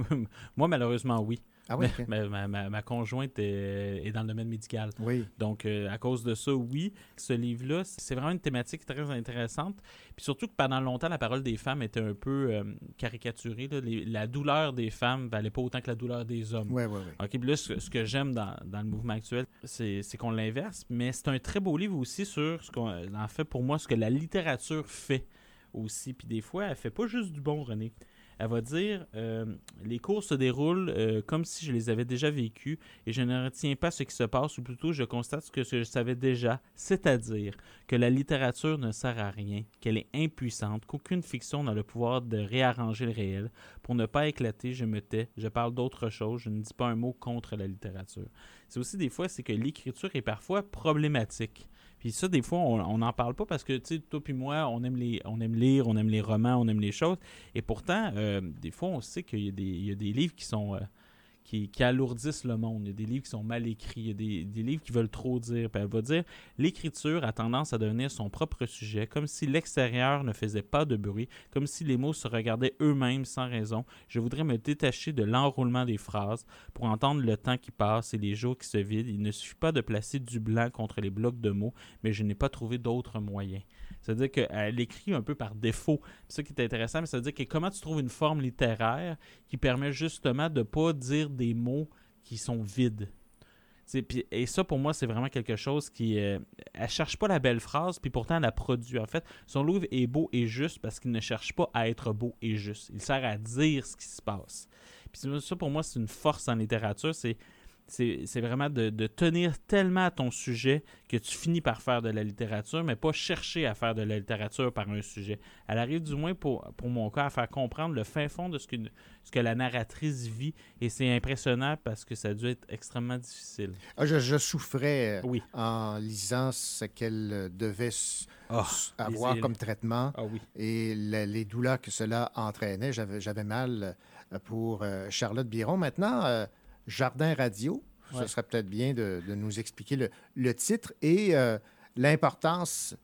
Moi, malheureusement, oui. Ah oui, ma, ma- ma conjointe est, est dans le domaine médical. Oui. Donc, euh, à cause de ça, oui. Ce livre-là, c'est vraiment une thématique très intéressante. Puis surtout que pendant longtemps, la parole des femmes était un peu euh, caricaturée. là. Les- la douleur des femmes valait pas autant que la douleur des hommes. Ouais, ouais, ouais. OK, puis là, ce, ce que j'aime dans, dans le mouvement actuel, c'est c'est qu'on l'inverse, mais c'est un très beau livre aussi sur ce qu'on, en fait, pour moi, ce que la littérature fait aussi. Puis des fois, elle fait pas juste du bon, René. Elle va dire euh, les cours se déroulent euh, comme si je les avais déjà vécus et je ne retiens pas ce qui se passe, ou plutôt je constate ce que je savais déjà, c'est-à-dire que la littérature ne sert à rien, qu'elle est impuissante, qu'aucune fiction n'a le pouvoir de réarranger le réel. Pour ne pas éclater, je me tais, je parle d'autre chose, je ne dis pas un mot contre la littérature. C'est aussi des fois, c'est que l'écriture est parfois problématique. Puis ça, des fois, on n'en parle pas parce que, tu sais, toi puis moi, on aime, les, on aime lire, on aime les romans, on aime les choses. Et pourtant, euh, des fois, on sait qu'il y, a des- livres qui sont... euh, qui, alourdissent le monde. Il y a des livres qui sont mal écrits, il y a des, livres qui veulent trop dire. Elle va dire l'écriture a tendance à devenir son propre sujet, comme si l'extérieur ne faisait pas de bruit, comme si les mots se regardaient eux-mêmes sans raison. Je voudrais me détacher de l'enroulement des phrases pour entendre le temps qui passe et les jours qui se vident. Il ne suffit pas de placer du blanc contre les blocs de mots, mais je n'ai pas trouvé d'autre moyen. C'est-à-dire qu'elle écrit un peu par défaut. C'est qui est intéressant, veut dire que comment tu trouves une forme littéraire qui permet justement de ne pas dire des mots qui sont vides. Et ça, pour moi, c'est vraiment quelque chose qui... euh, elle cherche pas la belle phrase, puis pourtant, elle la produit. En fait, son livre est beau et juste parce qu'il ne cherche pas à être beau et juste. Il sert à dire ce qui se passe. Puis ça, ça, pour moi, c'est une force en littérature. C'est c'est vraiment de, de tenir tellement à ton sujet que tu finis par faire de la littérature, mais pas chercher à faire de la littérature par un sujet. Elle arrive du moins pour, pour mon cas à faire comprendre le fin fond de ce que, ce que la narratrice vit et c'est impressionnant parce que ça a dû être extrêmement difficile. Ah, je, je souffrais euh, Oui. en lisant ce qu'elle euh, devait Ah, avoir comme traitement Ah oui. et la- les douleurs que cela entraînait. J'avais mal euh, pour Charlotte Biron. Maintenant, Jardin Radio, ce Ouais. serait peut-être bien de, de nous expliquer le, le titre et euh, l'importance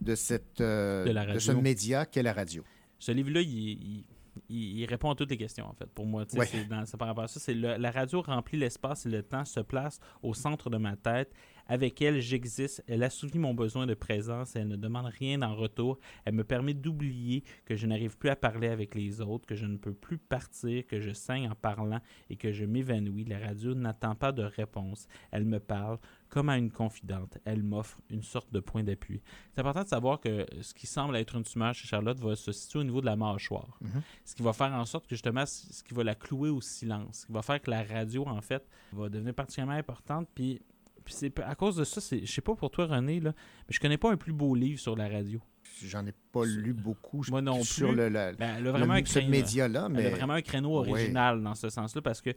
de, cette, euh, De ce média qu'est la radio. Ce livre-là, il, il- il- il répond à toutes les questions, en fait, pour moi. Ouais. c'est par rapport à ça. C'est la radio remplit l'espace et le temps, se place au centre de ma tête. Avec elle, j'existe. Elle assouvit mon besoin de présence et elle ne demande rien en retour. Elle me permet d'oublier que je n'arrive plus à parler avec les autres, que je ne peux plus partir, que je saigne en parlant et que je m'évanouis. La radio n'attend pas de réponse. Elle me parle comme à une confidente. Elle m'offre une sorte de point d'appui. C'est important de savoir que ce qui semble être une tumeur chez Charlotte va se situer au niveau de la mâchoire. Mhm. Ce qui va faire en sorte que justement, ce qui va la clouer au silence, ce qui va faire que la radio, en fait, va devenir particulièrement importante. Puis, puis c'est à cause de ça, je sais pas pour toi, René, là, mais je connais pas un plus beau livre sur la radio. J'en ai pas lu beaucoup Moi non sur plus. le, le- Ben, elle a le- vraiment un ce créneau- média-là. Elle Mais... a vraiment un créneau original dans ce sens-là parce que,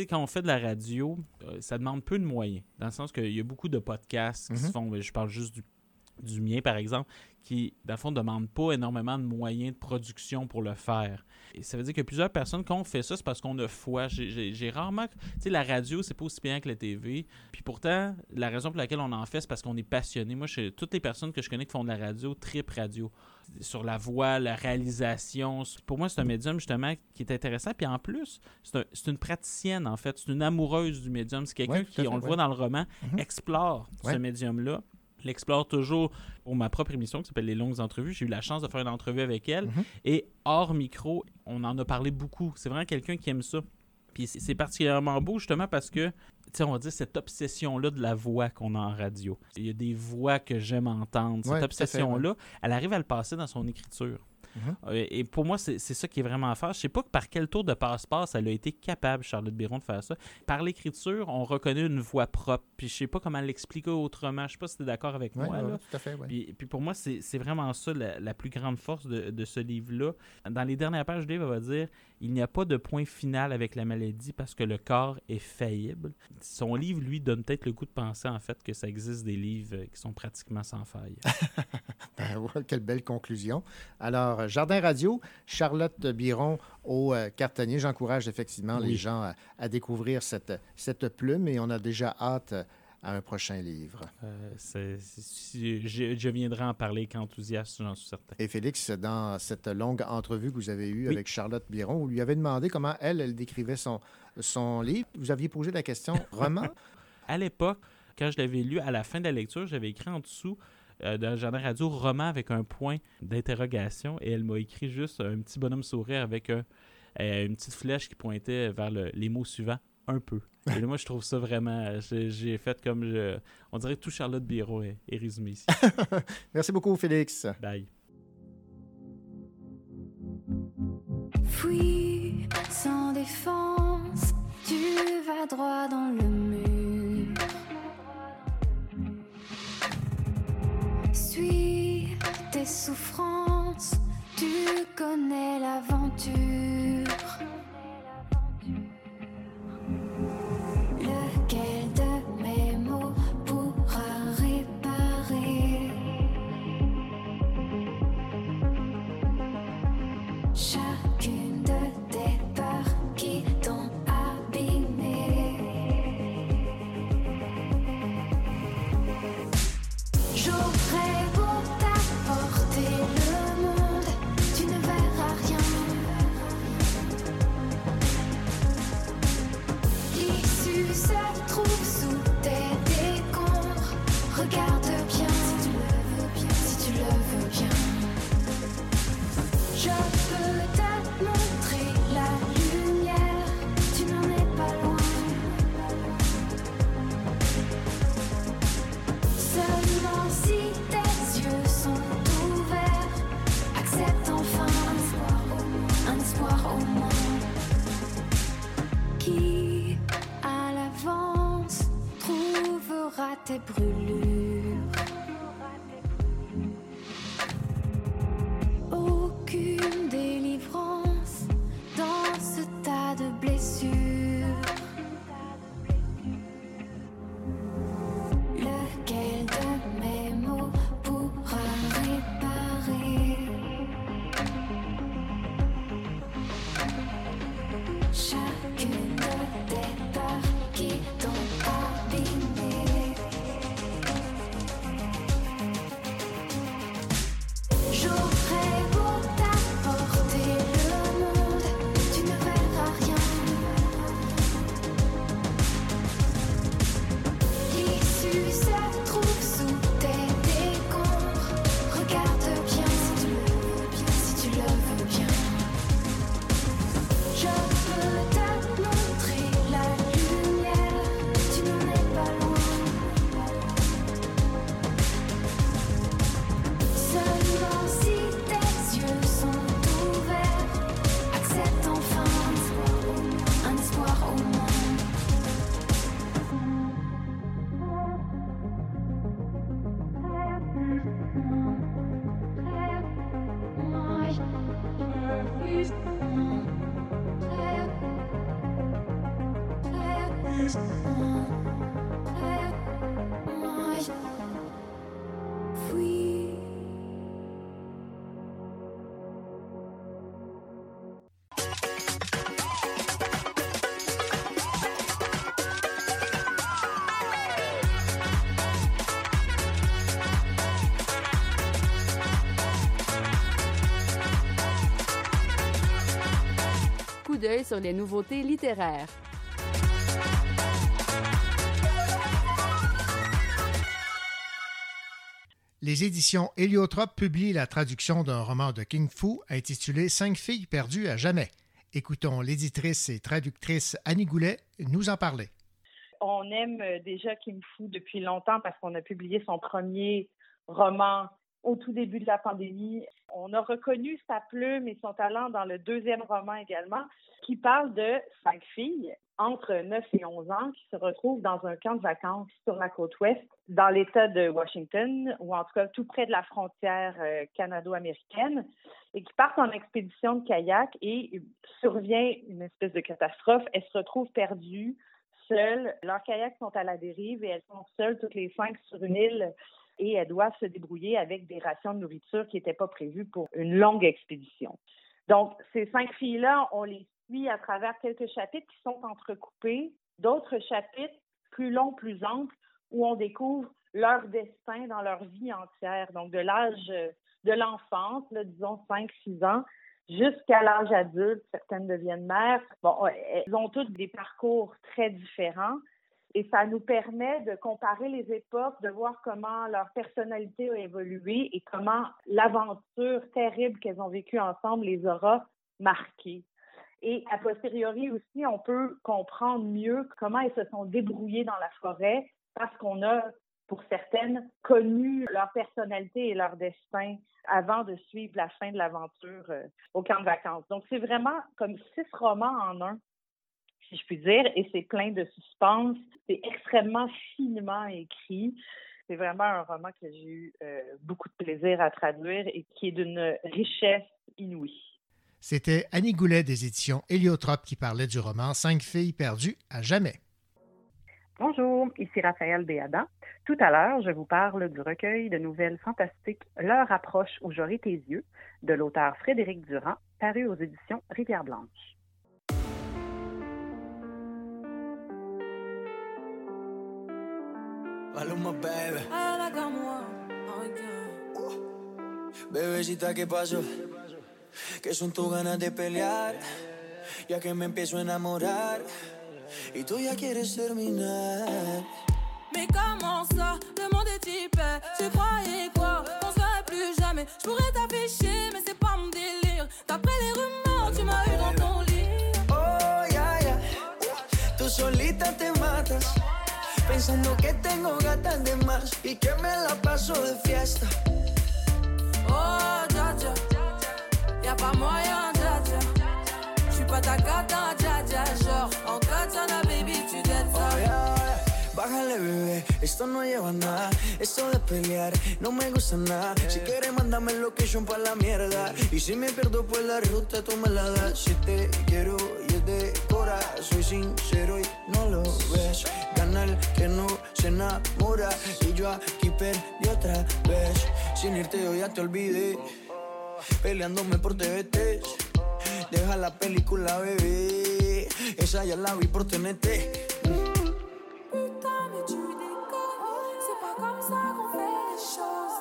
sais, quand on fait de la radio, euh, ça demande peu de moyens. Dans le sens qu'il y a beaucoup de podcasts qui se Mhm. font, je parle juste du du mien, par exemple, qui, dans le fond, ne demande pas énormément de moyens de production pour le faire. Et ça veut dire que plusieurs personnes, quand on fait ça, c'est parce qu'on a foi. J'ai- rarement. Tu sais, la radio, c'est pas aussi bien que la TV. Puis pourtant, la raison pour laquelle on en fait, c'est parce qu'on est passionné. Moi, je- toutes les personnes que je connais qui font de la radio, trip radio. Sur la voix, la réalisation. Pour moi, c'est un médium, justement, qui est intéressant. Puis en plus, c'est un- c'est une praticienne, en fait. C'est une amoureuse du médium. C'est quelqu'un Ouais, qui, fait, on le ouais. voit dans le roman, Mhm. explore Ouais. ce médium-là l'explore toujours pour ma propre émission qui s'appelle Les Longues Entrevues. J'ai eu la chance de faire une entrevue avec elle. Mhm. Et hors micro, on en a parlé beaucoup. C'est vraiment quelqu'un qui aime ça. Puis c'est particulièrement beau justement parce que, tu sais, on va dire cette obsession-là de la voix qu'on a en radio. Il y a des voix que j'aime entendre. Cette Ouais, obsession-là, elle arrive à le passer dans son écriture. Mhm. Euh, Et pour moi, c'est ça qui est vraiment à faire. Je sais pas par quel tour de passe-passe elle a été capable, Charlotte Biron, de faire ça. Par l'écriture, on reconnaît une voix propre. Puis je sais pas comment l'expliquer autrement. Je sais pas si tu es d'accord avec Ouais, moi. ouais, là. tout à fait, ouais. Puis, puis pour moi, c'est c'est vraiment ça la, la plus grande force de, de ce livre-là. Dans les dernières pages du livre, elle va dire il n'y a pas de point final avec la maladie parce que le corps est faillible. Son livre, lui, donne peut-être le goût de penser en fait que ça existe des livres euh, qui sont pratiquement sans faille. Ben, ouais, quelle belle conclusion. Alors, euh, Jardin Radio, Charlotte Biron au euh, cartonnier. J'encourage effectivement Oui. les gens à, à découvrir cette, cette plume et on a déjà hâte à un prochain livre. Euh, c'est- c'est- si- je, je viendrai en parler avec enthousiasme, j'en suis certain. Et Félix, dans cette longue entrevue que vous avez eue Oui. avec Charlotte Biron, vous lui avez demandé comment elle, elle décrivait son, son livre. Vous aviez posé la question roman. À l'époque, quand je l'avais lu, à la fin de la lecture, j'avais écrit en dessous euh, dans le Jardin Radio roman avec un point d'interrogation et elle m'a écrit juste un petit bonhomme sourire avec un- euh, une petite flèche qui pointait vers le- les mots suivants un peu. Et moi, je trouve ça vraiment. J'ai j'ai fait comme. Je, on dirait que tout Charlotte Biro est, est résumé ici. Merci beaucoup, Félix. Bye. Fuis sans défense, tu vas droit dans le mur. Suis tes souffrances, tu connais l'aventure. D'œil sur les nouveautés littéraires. Les éditions Héliotrope publient la traduction d'un roman de King Fu intitulé Cinq filles perdues à jamais. Écoutons l'éditrice et traductrice Annie Goulet nous en parler. On aime déjà King Fu depuis longtemps parce qu'on a publié son premier roman au tout début de la pandémie. On a reconnu sa plume et son talent dans le deuxième roman également, qui parle de cinq filles entre 9 et 11 ans qui se retrouvent dans un camp de vacances sur la côte ouest, dans l'État de Washington, ou en tout cas tout près de la frontière euh, canado-américaine, et qui partent en expédition de kayak et survient une espèce de catastrophe. Elles se retrouvent perdues, seules. Leurs kayaks sont à la dérive et elles sont seules toutes les cinq sur une île et elles doivent se débrouiller avec des rations de nourriture qui n'étaient pas prévues pour une longue expédition. Donc, ces cinq filles-là, on les suit à travers quelques chapitres qui sont entrecoupés, d'autres chapitres plus longs, plus amples, où on découvre leur destin dans leur vie entière, donc de l'âge de l'enfance, disons 5-6 ans, jusqu'à l'âge adulte. Certaines deviennent mères. Bon, elles ont toutes des parcours très différents, et ça nous permet de comparer les époques, de voir comment leur personnalité a évolué et comment l'aventure terrible qu'elles ont vécue ensemble les aura marquées. Et a posteriori aussi, on peut comprendre mieux comment elles se sont débrouillées dans la forêt parce qu'on a, pour certaines, connu leur personnalité et leur destin avant de suivre la fin de l'aventure euh, au camp de vacances. Donc, c'est vraiment comme six romans en un si je puis dire, et c'est plein de suspense. C'est extrêmement finement écrit. C'est vraiment un roman que j'ai eu euh, beaucoup de plaisir à traduire et qui est d'une richesse inouïe. C'était Annie Goulet des éditions Héliotrope qui parlait du roman Cinq filles perdues à jamais. Bonjour, ici Raphaël Béada. Tout à l'heure, je vous parle du recueil de nouvelles fantastiques L'heure approche où j'aurai tes yeux de l'auteur Frédéric Durand, paru aux éditions Rivière Blanche. Maluma, baby. Bebecita, ¿qué pasó? Que son tus ganas de pelear, ya que me empiezo a enamorar. Et toi, ya quieres terminar. Mais comment ça, le monde est type Tu croyais quoi Qu'on serait plus jamais Je pourrais t'afficher, mais c'est pas mon délire D'après les rumeurs, tu m'as eu dans ton lit Oh, ya, ya Tu solita te matas Pensando que tengo gatas de más y que me la paso de fiesta. Oh, dja dja, y'a pas moyen, dja dja. J'suis pas ta gata, dja dja. Genre, en katana, baby, tu. Oh. Bájale, bebé, esto no lleva nada. Esto de pelear no me gusta nada. Si quieres, mándame el location pa' la mierda. Y si me pierdo por la ruta, tú me la das. Si te quiero y es de cora, soy sincero y no lo ves. Gana el que no se enamora. Y yo aquí perdí otra vez. Sin irte, yo ya te olvidé. Peleándome por TVT. Deja la película, bebé. Esa ya la vi por TNT. Putain, mais tu déconnes. C'est pas comme ça qu'on fait les choses.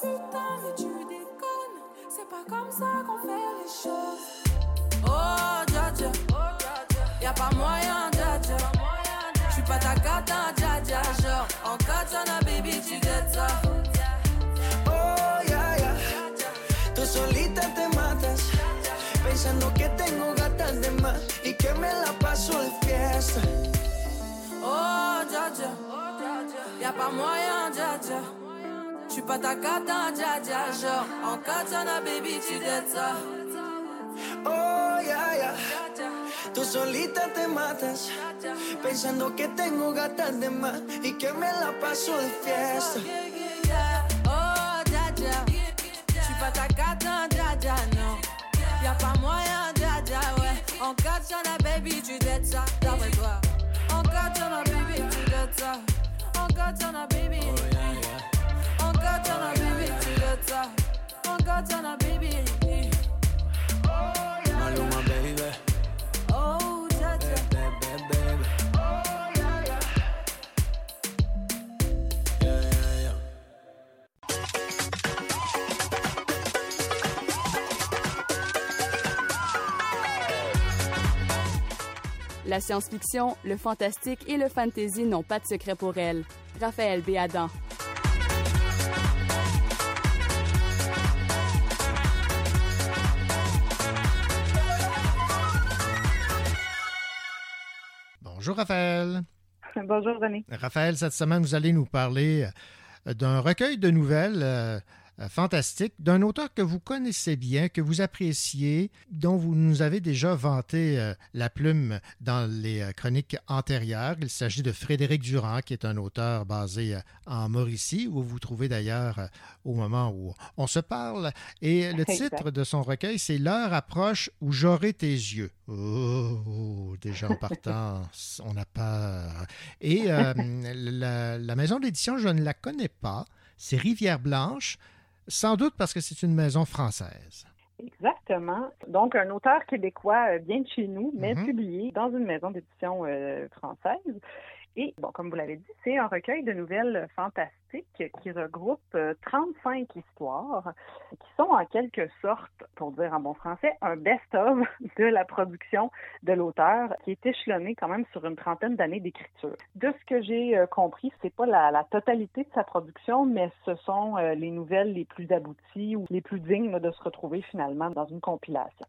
Putain, mais tu déconnes. C'est pas comme ça qu'on fait les choses. Oh, dja dja. Y'a pas moyen, dja dja. J'suis pas ta gata, dja dja. Genre, en katana, baby, tu dettes ça. Pensando que tengo gatas de más y que me la paso de fiesta. Oh, dja dja. Y'a pas moyen, dja dja. J'suis pas ta gata, dja dja. Genre, en katana, baby, tu dettes ça. Oh, ya, ya. Tú solita te matas. Pensando que tengo gatas de más y que me la paso de fiesta. Oh, dja dja. J'suis pas ta gata, pas moyen, dja dja, ouais. En katana, baby, tu dettes ça. D'après toi. En katana, baby, tu dettes ça. En katana, baby. Oh, en katana, baby, tu dettes ça. En katana, baby. La science-fiction, le fantastique et le fantasy n'ont pas de secret pour elle. Raphaël Béadan. Bonjour Raphaël. Bonjour René. Raphaël, cette semaine, vous allez nous parler euh, d'un recueil de nouvelles euh, fantastiques d'un auteur que vous connaissez bien, que vous appréciez, dont vous nous avez déjà vanté euh, la plume dans les euh, chroniques antérieures. Il s'agit de Frédéric Durand, qui est un auteur basé en Mauricie, où vous vous trouvez d'ailleurs au moment où on se parle. Et le titre de son recueil, c'est L'heure approche où j'aurai tes yeux. Oh, déjà en partant, on a peur. Et euh, la, la maison d'édition, je ne la connais pas. C'est Rivière Blanche, sans doute parce que c'est une maison française. Exactement. Donc, un auteur québécois euh, bien de chez nous, mais Mhm. publié dans une maison d'édition euh, française. Et, bon, comme vous l'avez dit, c'est un recueil de nouvelles fantastiques qui regroupe euh, 35 histoires qui sont en quelque sorte, pour dire en bon français, un best-of de la production de l'auteur qui est échelonné quand même sur une trentaine d'années d'écriture. De ce que j'ai euh, compris, c'est pas la, la totalité de sa production, mais ce sont euh, les nouvelles les plus abouties ou les plus dignes de se retrouver finalement dans une compilation.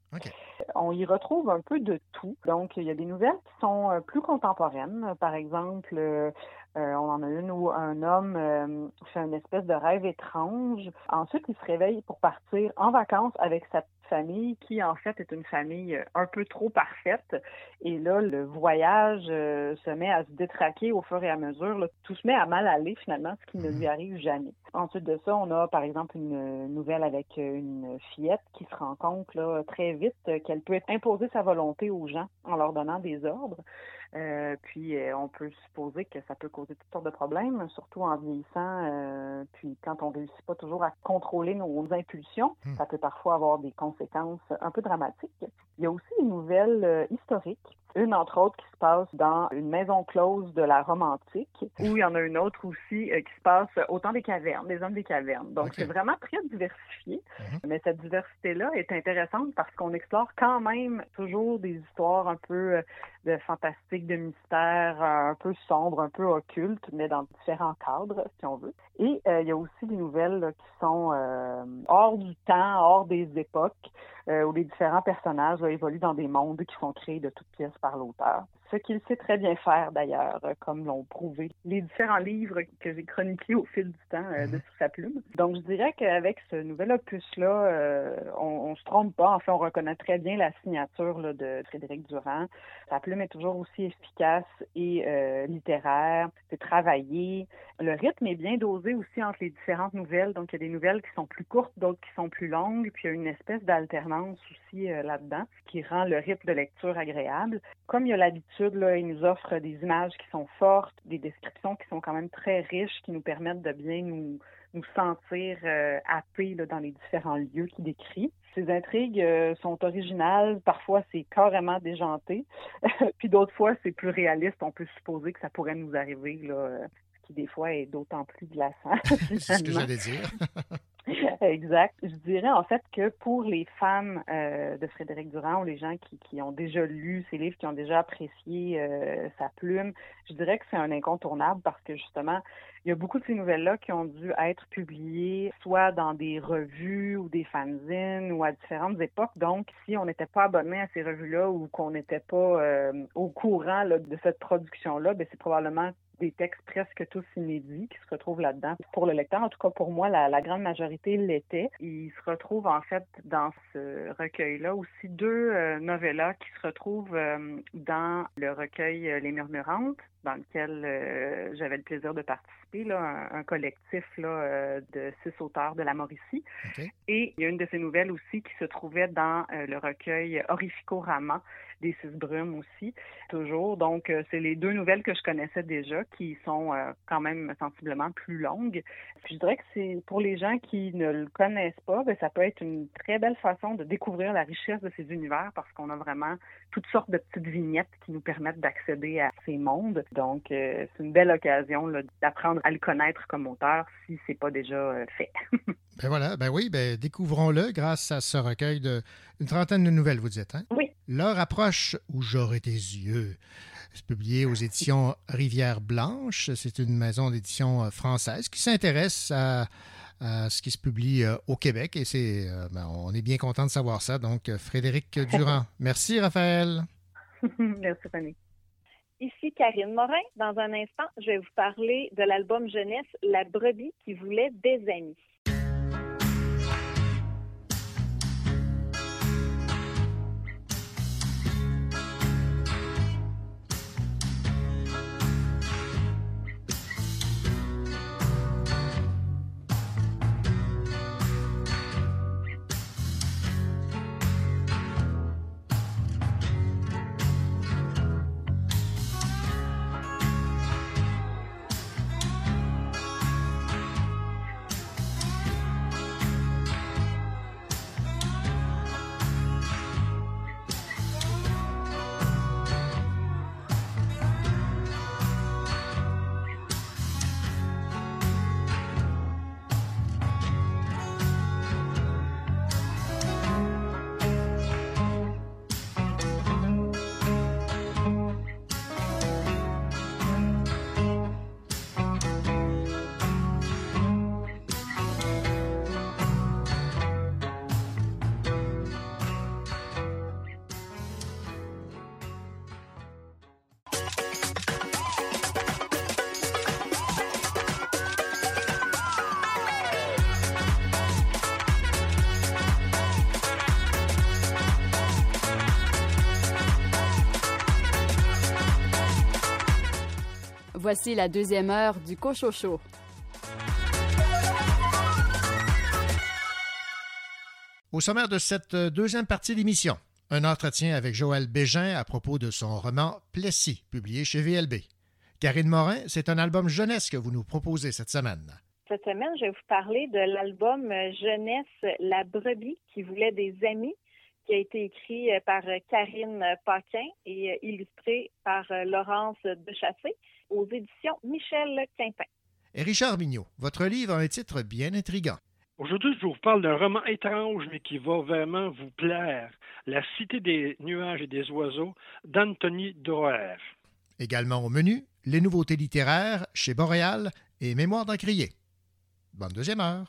On y retrouve un peu de tout. Donc, il y a des nouvelles qui sont euh, plus contemporaines. Par exemple, euh, euh, on en a une où un homme euh, fait une espèce de rêve étrange. Ensuite, il se réveille pour partir en vacances avec sa famille qui, en fait, est une famille un peu trop parfaite. Et là, le voyage euh, se met à se détraquer au fur et à mesure. là. Tout se met à mal aller, finalement, ce qui ne lui arrive jamais. Ensuite de ça, on a, par exemple, une nouvelle avec une fillette qui se rend compte là, très vite qu'elle peut imposer sa volonté aux gens en leur donnant des ordres. Euh, puis euh, on peut supposer que ça peut causer toutes sortes de problèmes, surtout en vieillissant. euh, puis quand on réussit pas toujours à contrôler nos impulsions, ça peut parfois avoir des conséquences un peu dramatiques. Il y a aussi une nouvelle euh, historique, une entre autres qui se passe dans une maison close de la Rome antique, où il y en a une autre aussi euh, qui se passe au temps des cavernes, des hommes des cavernes. Donc c'est vraiment très diversifié, mais cette diversité-là est intéressante parce qu'on explore quand même toujours des histoires un peu euh, de fantastique, de mystère, euh, un peu sombre, un peu occulte, mais dans différents cadres, si on veut. Et euh, il y a aussi des nouvelles là, qui sont euh, hors du temps, hors des époques, où les différents personnages évoluent dans des mondes qui sont créés de toutes pièces par l'auteur. Ce qu'il sait très bien faire d'ailleurs, euh, comme l'ont prouvé les différents livres que j'ai chroniqués au fil du temps euh, de sous sa plume. Donc je dirais qu'avec ce nouvel opus-là, euh, on, on se trompe pas. En fait, on reconnaît très bien la signature là, de Frédéric Durand. Sa plume est toujours aussi efficace et euh, littéraire. C'est travaillé. Le rythme est bien dosé aussi entre les différentes nouvelles. Donc, il y a des nouvelles qui sont plus courtes, d'autres qui sont plus longues. Puis, il y a une espèce d'alternance aussi euh, là-dedans qui rend le rythme de lecture agréable. Comme il y a l'habitude, là, il nous offre des images qui sont fortes, des descriptions qui sont quand même très riches, qui nous permettent de bien nous, nous sentir euh, happés là, dans les différents lieux qu'il décrit. Ces intrigues euh, sont originales, parfois c'est carrément déjanté, puis d'autres fois c'est plus réaliste. On peut supposer que ça pourrait nous arriver, là, euh, ce qui des fois est d'autant plus glaçant. C'est ce que j'allais dire. Exact. Je dirais en fait que pour les fans euh, de Frédéric Durand ou les gens qui, qui ont déjà lu ses livres, qui ont déjà apprécié euh, sa plume, je dirais que c'est un incontournable parce que justement, il y a beaucoup de ces nouvelles-là qui ont dû être publiées soit dans des revues ou des fanzines ou à différentes époques. Donc, si on n'était pas abonné à ces revues-là ou qu'on n'était pas euh, au courant là, de cette production-là, ben, c'est probablement des textes presque tous inédits qui se retrouvent là-dedans. Pour le lecteur, en tout cas pour moi, la, la grande majorité l'était. Il se retrouve en fait dans ce recueil-là aussi deux euh, novellas qui se retrouvent euh, dans le recueil euh, Les Murmurantes, dans lequel euh, j'avais le plaisir de participer, là, un, un collectif là, euh, de six auteurs de la Mauricie. Et il y a une de ces nouvelles aussi qui se trouvait dans euh, le recueil Orifico-Rama des Six Brumes aussi, toujours. Donc, euh, c'est les deux nouvelles que je connaissais déjà qui sont euh, quand même sensiblement plus longues. Puis, je dirais que c'est pour les gens qui ne le connaissent pas, ben, ça peut être une très belle façon de découvrir la richesse de ces univers parce qu'on a vraiment toutes sortes de petites vignettes qui nous permettent d'accéder à ces mondes. Donc, euh, c'est une belle occasion d'apprendre à le connaître comme auteur si c'est pas déjà fait. Ben voilà, ben oui, ben découvrons-le grâce à ce recueil de une trentaine de nouvelles, vous dites. Hein? oui, L'heure approche où j'aurai tes yeux. C'est publié aux éditions Rivière Blanche. C'est une maison d'édition française qui s'intéresse à, à, ce qui se publie au Québec et c'est, ben, on est bien content de savoir ça. Donc, Frédéric Durand. Merci, Raphaël. Merci, Fanny. Ici Karine Morin. Dans un instant, je vais vous parler de l'album jeunesse La brebis qui voulait des amis. Voici la deuxième heure du Cochocho. Au sommaire de cette deuxième partie d'émission, un entretien avec Joël Bégin à propos de son roman Plessis, publié chez VLB. Karine Morin, c'est un album jeunesse que vous nous proposez cette semaine. Cette semaine, je vais vous parler de l'album jeunesse La brebis qui voulait des amis qui a été écrit par Karine Paquin et illustré par Laurence Dechassé aux éditions Michel Quintin. Et Richard Mignot, votre livre a un titre bien intrigant. Aujourd'hui, je vous parle d'un roman étrange, mais qui va vraiment vous plaire. La Cité des nuages et des oiseaux d'Anthony Doer. Également au menu, les nouveautés littéraires chez Boréal et Mémoire d'un crier. Bonne deuxième heure.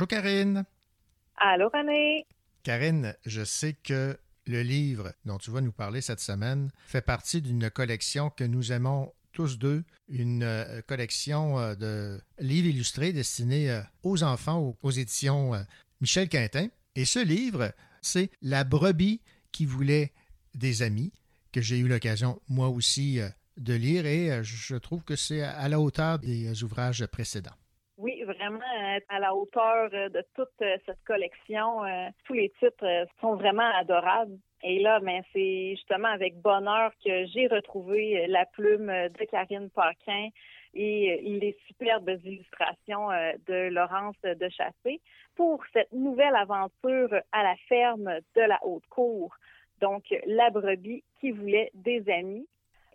Bonjour Karine. Allô, René? Karine, je sais que le livre dont tu vas nous parler cette semaine fait partie d'une collection que nous aimons tous deux, une euh, collection euh, de livres illustrés destinés euh, aux enfants aux, éditions Michel Quintin. Et ce livre, c'est La brebis qui voulait des amis, que j'ai eu l'occasion moi aussi de lire et je trouve que c'est à la hauteur des ouvrages précédents. Oui, vraiment euh, à la hauteur euh, de toute euh, cette collection. Tous les titres sont vraiment adorables. Et là, ben, c'est justement avec bonheur que j'ai retrouvé la plume de Karine Paquin et les superbes illustrations de Laurence de Chassé pour cette nouvelle aventure à la ferme de la Haute-Cour. Donc, la brebis qui voulait des amis.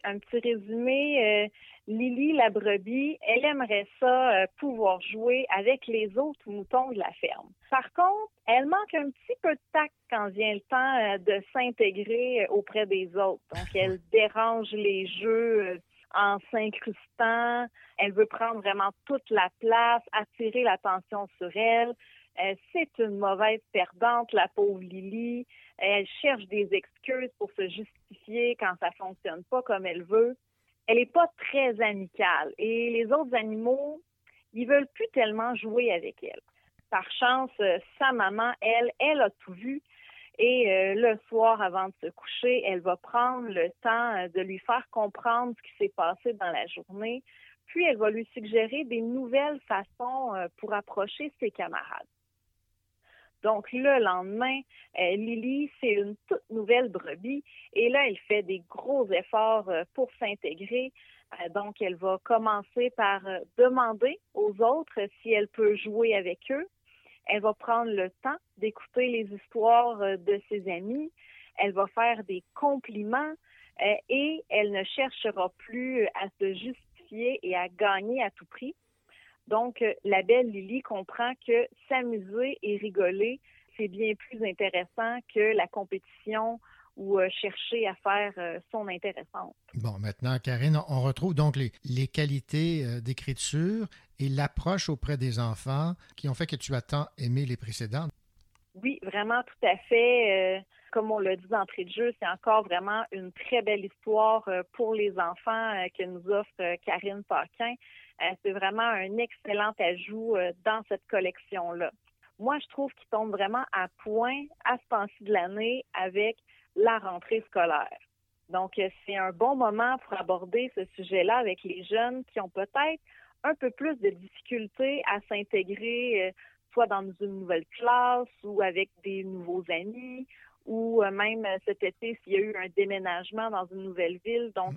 Un petit résumé, euh, Lily, la brebis, elle aimerait ça euh, pouvoir jouer avec les autres moutons de la ferme. Par contre, elle manque un petit peu de tact quand vient le temps euh, de s'intégrer auprès des autres. Donc, elle dérange les jeux en s'incrustant. Elle veut prendre vraiment toute la place, attirer l'attention sur elle. Euh, c'est une mauvaise perdante, la pauvre Lily. Elle cherche des excuses pour se justifier quand ça fonctionne pas comme elle veut. Elle est pas très amicale et les autres animaux, ils veulent plus tellement jouer avec elle. Par chance, euh, sa maman, elle, elle a tout vu et euh, le soir avant de se coucher, elle va prendre le temps de lui faire comprendre ce qui s'est passé dans la journée, puis elle va lui suggérer des nouvelles façons pour approcher ses camarades. Donc le lendemain, euh, Lily, c'est une toute nouvelle brebis et là, elle fait des gros efforts euh, pour s'intégrer. Euh, donc, elle va commencer par demander aux autres si elle peut jouer avec eux. Elle va prendre le temps d'écouter les histoires de ses amis. Elle va faire des compliments et elle ne cherchera plus à se justifier et à gagner à tout prix. Donc, euh, la belle Lily comprend que s'amuser et rigoler, c'est bien plus intéressant que la compétition ou euh, chercher à faire euh, son intéressante. Bon, maintenant, Karine, on retrouve donc les, les qualités euh, d'écriture et l'approche auprès des enfants qui ont fait que tu as tant aimé les précédentes. Oui, vraiment, tout à fait. Comme on l'a dit d'entrée de jeu, c'est encore vraiment une très belle histoire pour les enfants que nous offre Karine Paquin. Euh, c'est vraiment un excellent ajout euh, dans cette collection-là. Moi, je trouve qu'il tombe vraiment à point à ce temps-ci de l'année avec la rentrée scolaire. Donc, euh, c'est un bon moment pour aborder ce sujet-là avec les jeunes qui ont peut-être un peu plus de difficultés à s'intégrer, soit dans une nouvelle classe ou avec des nouveaux amis, ou même cet été s'il y a eu un déménagement dans une nouvelle ville. Donc,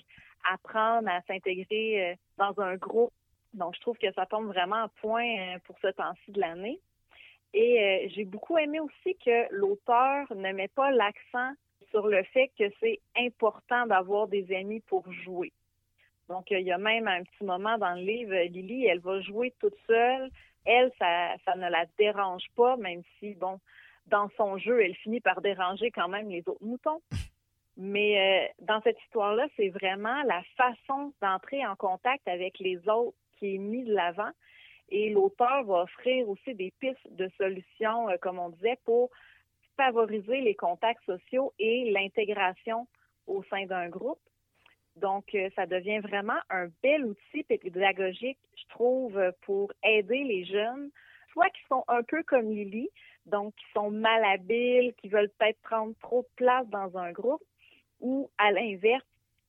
apprendre à s'intégrer dans un groupe. Donc, je trouve que ça tombe vraiment à point euh, pour ce temps-ci de l'année. Et euh, j'ai beaucoup aimé aussi que l'auteur ne met pas l'accent sur le fait que c'est important d'avoir des amis pour jouer. Donc, il y a même un petit moment dans le livre, euh, Lily, elle va jouer toute seule. Elle, ça, ça ne la dérange pas, même si, bon, dans son jeu, elle finit par déranger quand même les autres moutons. Mais dans cette histoire-là, c'est vraiment la façon d'entrer en contact avec les autres qui est mise de l'avant. Et l'auteur va offrir aussi des pistes de solutions, euh, comme on disait, pour favoriser les contacts sociaux et l'intégration au sein d'un groupe. Donc, euh, ça devient vraiment un bel outil pédagogique, je trouve, pour aider les jeunes, soit qui sont un peu comme Lily, donc qui sont malhabiles, qui veulent peut-être prendre trop de place dans un groupe, ou à l'inverse,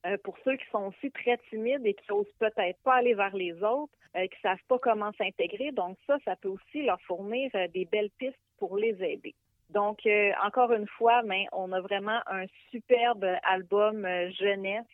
euh, pour ceux qui sont aussi très timides et qui n'osent peut-être pas aller vers les autres, euh, qui ne savent pas comment s'intégrer. Donc ça, ça peut aussi leur fournir euh, des belles pistes pour les aider. Donc, encore une fois, mais on a vraiment un superbe album jeunesse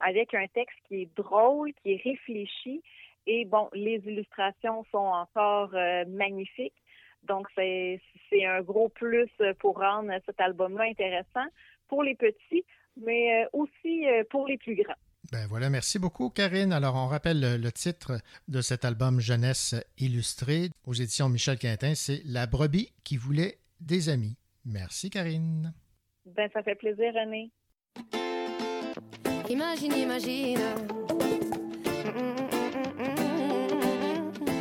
avec un texte qui est drôle, qui est réfléchi. Et bon, les illustrations sont encore magnifiques. Donc, c'est un gros plus pour rendre cet album-là intéressant pour les petits, mais aussi pour les plus grands. Ben voilà, merci beaucoup, Karine. Alors, on rappelle le, titre de cet album Jeunesse illustré aux éditions Michel Quintin, c'est La brebis qui voulait des amis. Merci, Karine. Ben, ça fait plaisir, René. Imagine, imagine.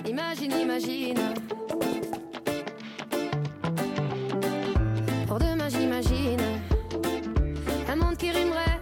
Imagine, imagine. Un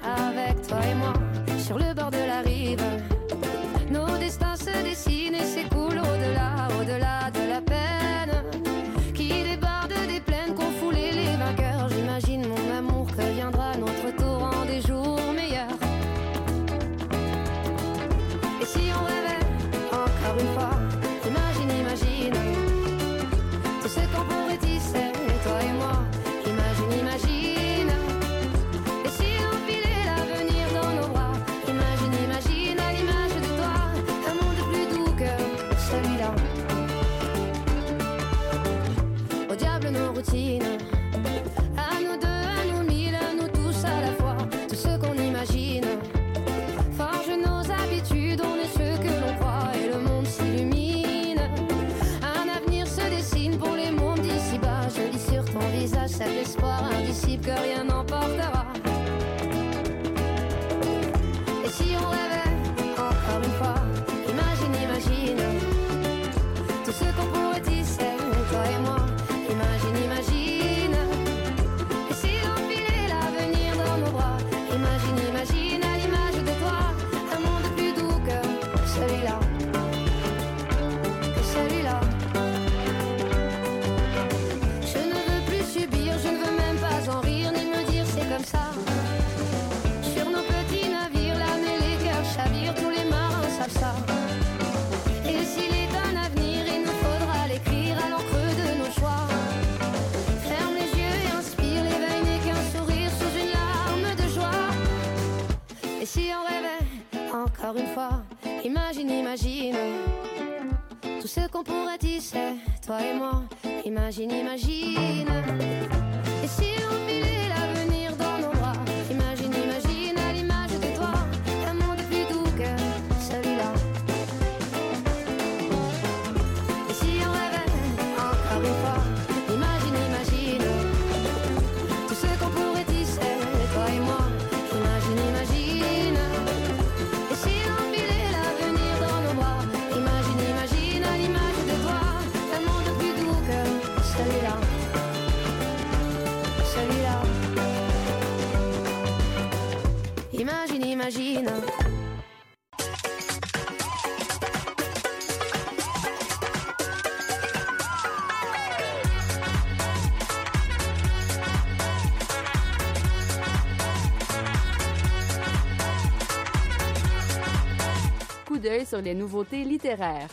les nouveautés littéraires.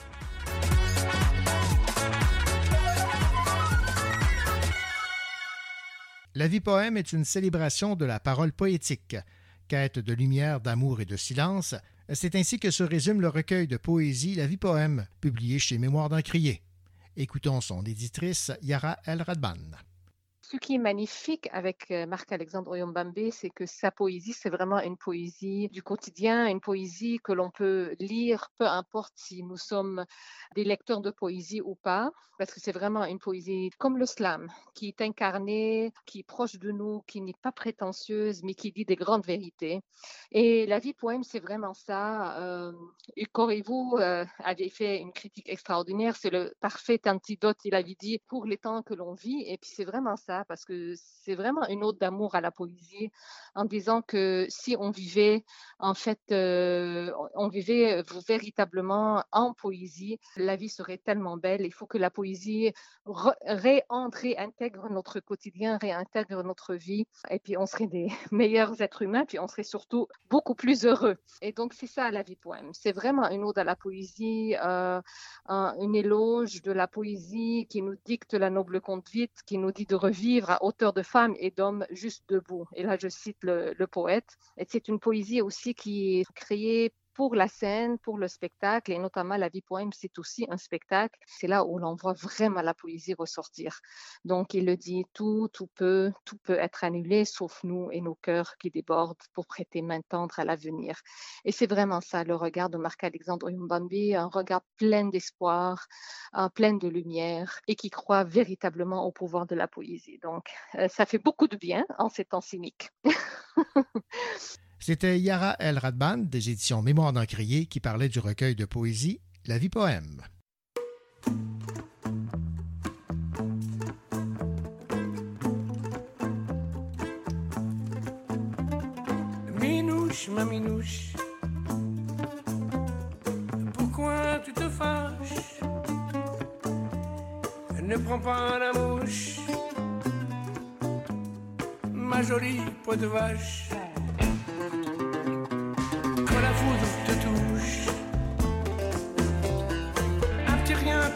La vie poème est une célébration de la parole poétique. Quête de lumière, d'amour et de silence, c'est ainsi que se résume le recueil de poésie La vie poème, publié chez Mémoire d'un crier. Écoutons son éditrice Yara El Radban. Ce qui est magnifique avec euh, Marc-Alexandre Oyombambe, c'est que sa poésie, c'est vraiment une poésie du quotidien, une poésie que l'on peut lire, peu importe si nous sommes des lecteurs de poésie ou pas, parce que c'est vraiment une poésie comme le slam, qui est incarnée, qui est proche de nous, qui n'est pas prétentieuse, mais qui dit des grandes vérités. Et la vie poème, c'est vraiment ça. Euh, et Corriveau euh, avait fait une critique extraordinaire, c'est le parfait antidote, il avait dit, pour les temps que l'on vit, et puis c'est vraiment ça. parce que c'est vraiment une ode d'amour à la poésie en disant que si on vivait, en fait, euh, on vivait véritablement en poésie, la vie serait tellement belle. Il faut que la poésie réentre, réintègre notre quotidien, réintègre notre vie et puis on serait des meilleurs êtres humains, puis on serait surtout beaucoup plus heureux. Et donc, c'est ça la vie poème. C'est vraiment une ode à la poésie, euh, un, une éloge de la poésie qui nous dicte la noble conduite, qui nous dit de revivre à hauteur de femmes et d'hommes juste debout. Et là, je cite le, le poète. Et c'est une poésie aussi qui est créée pour la scène, pour le spectacle, et notamment la vie poème, c'est aussi un spectacle. C'est là où l'on voit vraiment la poésie ressortir. Donc, il le dit, tout, tout peut, tout peut être annulé, sauf nous et nos cœurs qui débordent pour prêter main tendre à l'avenir. Et c'est vraiment ça, le regard de Marc-Alexandre Oyumbambi, un regard plein d'espoir, plein de lumière, et qui croit véritablement au pouvoir de la poésie. Donc, euh, ça fait beaucoup de bien en ces temps cyniques. C'était Yara El Radban des éditions Mémoire d'Encrier qui parlait du recueil de poésie La vie poème. Minouche, ma minouche, pourquoi tu te fâches? Ne prends pas la mouche, ma jolie peau de vache.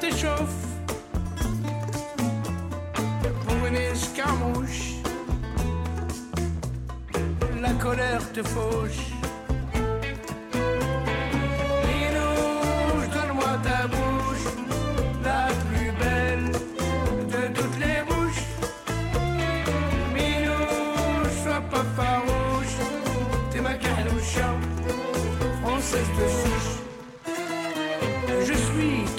T'échauffe pour une escarmouche. La colère te fauche.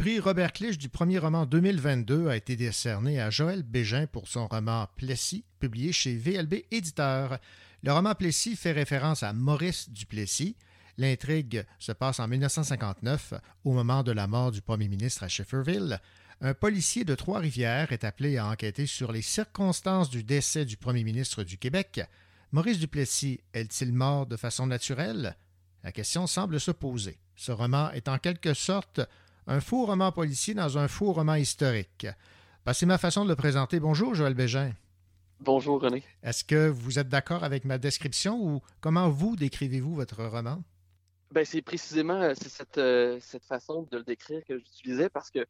prix Robert Clich du premier roman 2022 a été décerné à Joël Bégin pour son roman Plessis, publié chez VLB Éditeur. Le roman Plessis fait référence à Maurice Duplessis. L'intrigue se passe en 1959, au moment de la mort du premier ministre à Shefferville. Un policier de Trois-Rivières est appelé à enquêter sur les circonstances du décès du premier ministre du Québec. Maurice Duplessis est-il mort de façon naturelle? La question semble se poser. Ce roman est en quelque sorte un faux roman policier dans un faux roman historique. Ah, c'est ma façon de le présenter. Bonjour, Joël Bégin. Bonjour, René. Est-ce que vous êtes d'accord avec ma description ou comment vous décrivez-vous votre roman? Ben, c'est précisément euh, cette, euh, cette façon de le décrire que j'utilisais parce que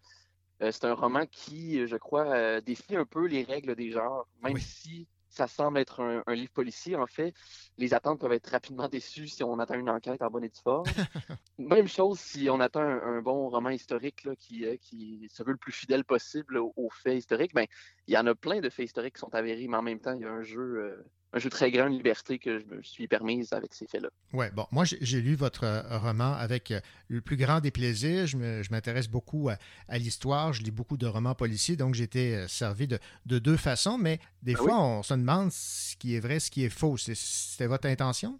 euh, c'est un roman qui, je crois, défie un peu les règles des genres, même si ça semble être un, livre policier. En fait, les attentes peuvent être rapidement déçues si on attend une enquête en bonne et due forme. Même chose si on attend un, bon roman historique qui, euh, qui se veut le plus fidèle possible aux, faits historiques. Ben, il y en a plein de faits historiques qui sont avérés, mais en même temps, il y a un jeu, euh, un jeu très grande liberté que je me suis permise avec ces faits-là. Oui, bon, moi, j'ai lu votre euh, roman avec euh, le plus grand des plaisirs. Je m'intéresse beaucoup à, l'histoire. Je lis beaucoup de romans policiers, donc j'ai été euh, servi de, deux façons. Mais des ah fois, on se demande ce qui est vrai, ce qui est faux. C'était votre intention?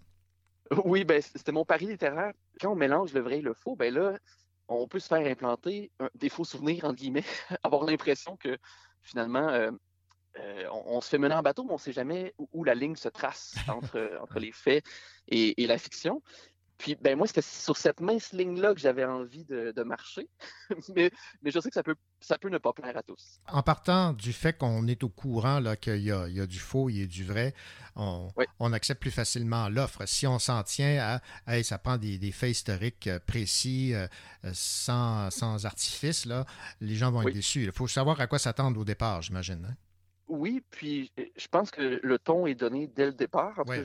Oui, ben, c'était mon pari littéraire. Quand on mélange le vrai et le faux, ben là, on peut se faire implanter des faux souvenirs, entre guillemets, avoir l'impression que finalement, euh, on, se fait mener en bateau, mais on ne sait jamais où, la ligne se trace entre, entre les faits et, la fiction. Puis, ben moi, c'était sur cette mince ligne-là que j'avais envie de, marcher. mais, mais, je sais que ça peut, ça peut ne pas plaire à tous. En partant du fait qu'on est au courant qu'il y, y, a du faux, il y a du vrai, on, on accepte plus facilement l'offre. Si on s'en tient à, ça prend des, faits historiques euh, précis, euh, sans, sans artifice, là, les gens vont être déçus. Il faut savoir à quoi s'attendre au départ, j'imagine. Hein? Oui, puis euh, je pense que le ton est donné dès le départ. Oui,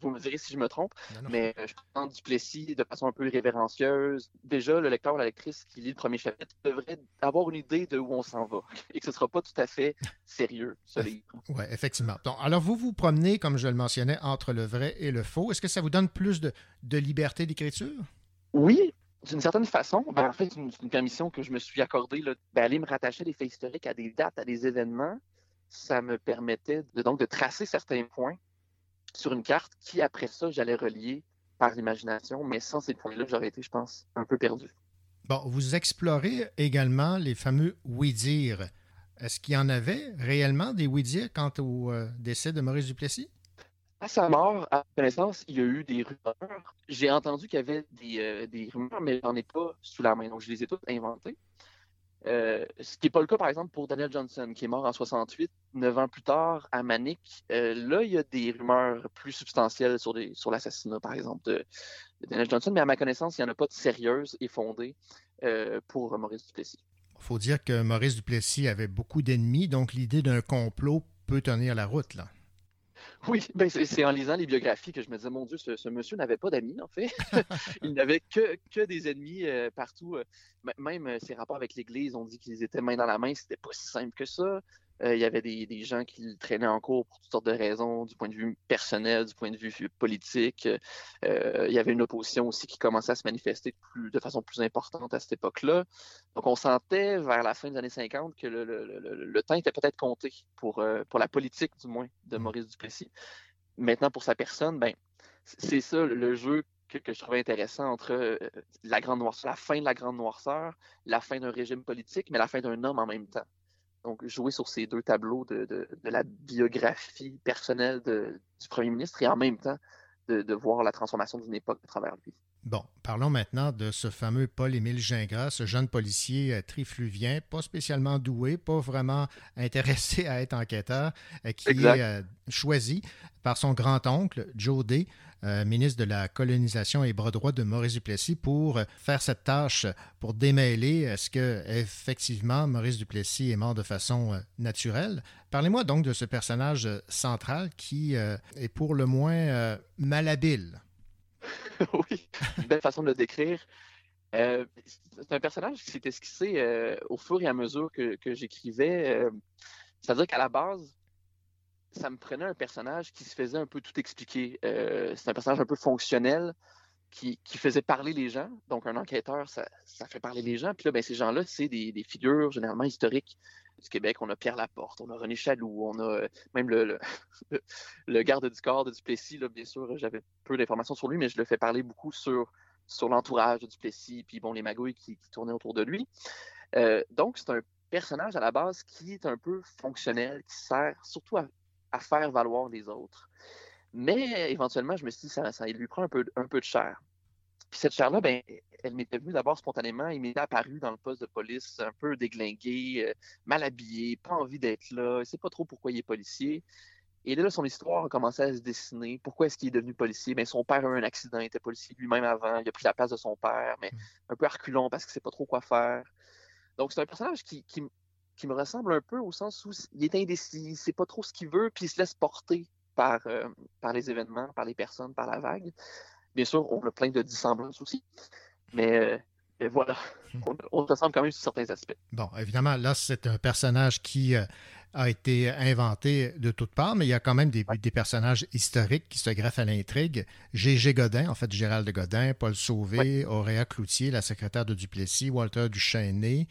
vous me direz si je me trompe, mais euh, je pense Duplessis de façon un peu révérencieuse. Déjà, le lecteur ou la lectrice qui lit le premier chapitre devrait avoir une idée de où on s'en va et que ce ne sera pas tout à fait sérieux, ce livre. Oui, effectivement. alors, vous vous promenez, comme je le mentionnais, entre le vrai et le faux. Est-ce que ça vous donne plus de, liberté d'écriture? Oui, d'une certaine façon, ben, en fait, c'est une, permission que je me suis accordée d'aller me rattacher des faits historiques à des dates, à des événements ça me permettait de, donc de tracer certains points sur une carte qui, après ça, j'allais relier par l'imagination, mais sans ces points-là, j'aurais été, je pense, un peu perdu. Bon, vous explorez également les fameux oui-dire. Est-ce qu'il y en avait réellement des oui-dire quant au euh, décès de Maurice Duplessis? À sa mort, à connaissance, il y a eu des rumeurs. J'ai entendu qu'il y avait des, euh, des rumeurs, mais j'en ai pas sous la main. Donc, je les ai toutes inventées. Euh, ce qui n'est pas le cas, par exemple, pour Daniel Johnson, qui est mort en 68, neuf ans plus tard, à Manic. Euh, là, il y a des rumeurs plus substantielles sur, l'assassinat, par exemple, de, Daniel Johnson, mais à ma connaissance, il n'y en a pas de sérieuses et fondées euh, pour Maurice Duplessis. Il faut dire que Maurice Duplessis avait beaucoup d'ennemis, donc l'idée d'un complot peut tenir la route, là. Oui, ben c'est en lisant les biographies que je me disais, mon Dieu, ce, monsieur n'avait pas d'amis, en fait. il n'avait que, des ennemis euh, partout. Euh, même ses rapports avec l'Église, on dit qu'ils étaient main dans la main, c'était pas si simple que ça. Euh, il y avait des, gens qui le traînaient en cours pour toutes sortes de raisons, du point de vue personnel, du point de vue politique. Euh, il y avait une opposition aussi qui commençait à se manifester de façon plus importante à cette époque-là. Donc, on sentait vers la fin des années 50 que le, temps était peut-être compté pour, euh, pour la politique, du moins, de mmh. Maurice Duplessis. Maintenant, pour sa personne, ben, c'est ça le jeu que, je trouvais intéressant entre la grande noirceur, la fin de la grande noirceur, la fin d'un régime politique, mais la fin d'un homme en même temps. Donc, jouer sur ces deux tableaux de, la biographie personnelle du premier ministre et en même temps de, voir la transformation d'une époque à travers lui. Bon, parlons maintenant de ce fameux Paul-Émile Gingras, ce jeune policier euh, trifluvien, pas spécialement doué, pas vraiment intéressé à être enquêteur, euh, qui est euh, choisi par son grand-oncle, Joe Day, ministre de la colonisation et bras droit de Maurice Duplessis, pour faire cette tâche, pour démêler est-ce que effectivement Maurice Duplessis est mort de façon naturelle? Parlez-moi donc de ce personnage central qui est pour le moins malhabile. oui, belle façon de le décrire. Euh, c'est un personnage qui s'est esquissé euh, au fur et à mesure que, j'écrivais. Euh, c'est-à-dire qu'à la base, ça me prenait un personnage qui se faisait un peu tout expliquer. c'est un personnage un peu fonctionnel qui, faisait parler les gens. Donc, un enquêteur, ça, fait parler les gens. Puis là, ben, ces gens-là, c'est des, des, figures généralement historiques du Québec. On a Pierre Laporte, on a René Chaloux, on a euh, même le, le, garde du corps de Duplessis. Là, bien sûr, j'avais peu d'informations sur lui, mais je le fais parler beaucoup sur, sur l'entourage de Duplessis, puis bon, les magouilles qui, tournaient autour de lui. Euh, donc, c'est un personnage à la base qui est un peu fonctionnel, qui sert surtout à, faire valoir les autres. Mais éventuellement, je me suis dit, ça, ça lui prend un peu, un peu de chair. Puis cette chair-là, ben, elle m'était venue d'abord spontanément. Il m'était apparu dans le poste de police, un peu déglingué, euh, mal habillé, pas envie d'être là. Il ne sait pas trop pourquoi il est policier. Et là, son histoire a commencé à se dessiner. Pourquoi est-ce qu'il est devenu policier? Ben, son père a eu un accident, il était policier lui-même avant. Il a pris la place de son père, mais un peu reculon parce qu'il ne sait pas trop quoi faire. Donc, c'est un personnage qui, qui, qui, me ressemble un peu au sens où il est indécis, il ne sait pas trop ce qu'il veut, puis il se laisse porter par, euh, par les événements, par les personnes, par la vague. Bien sûr, on a plein de dissemblances aussi. Mais, euh, voilà, on, on, ressemble quand même sur certains aspects. Bon, évidemment, là, c'est un personnage qui euh, a été inventé de toutes parts, mais il y a quand même des, des personnages historiques qui se greffent à l'intrigue. Gégé Godin, en fait, Gérald de Godin, Paul Sauvé. Auréa Cloutier, la secrétaire de Duplessis, Walter Duchesnay,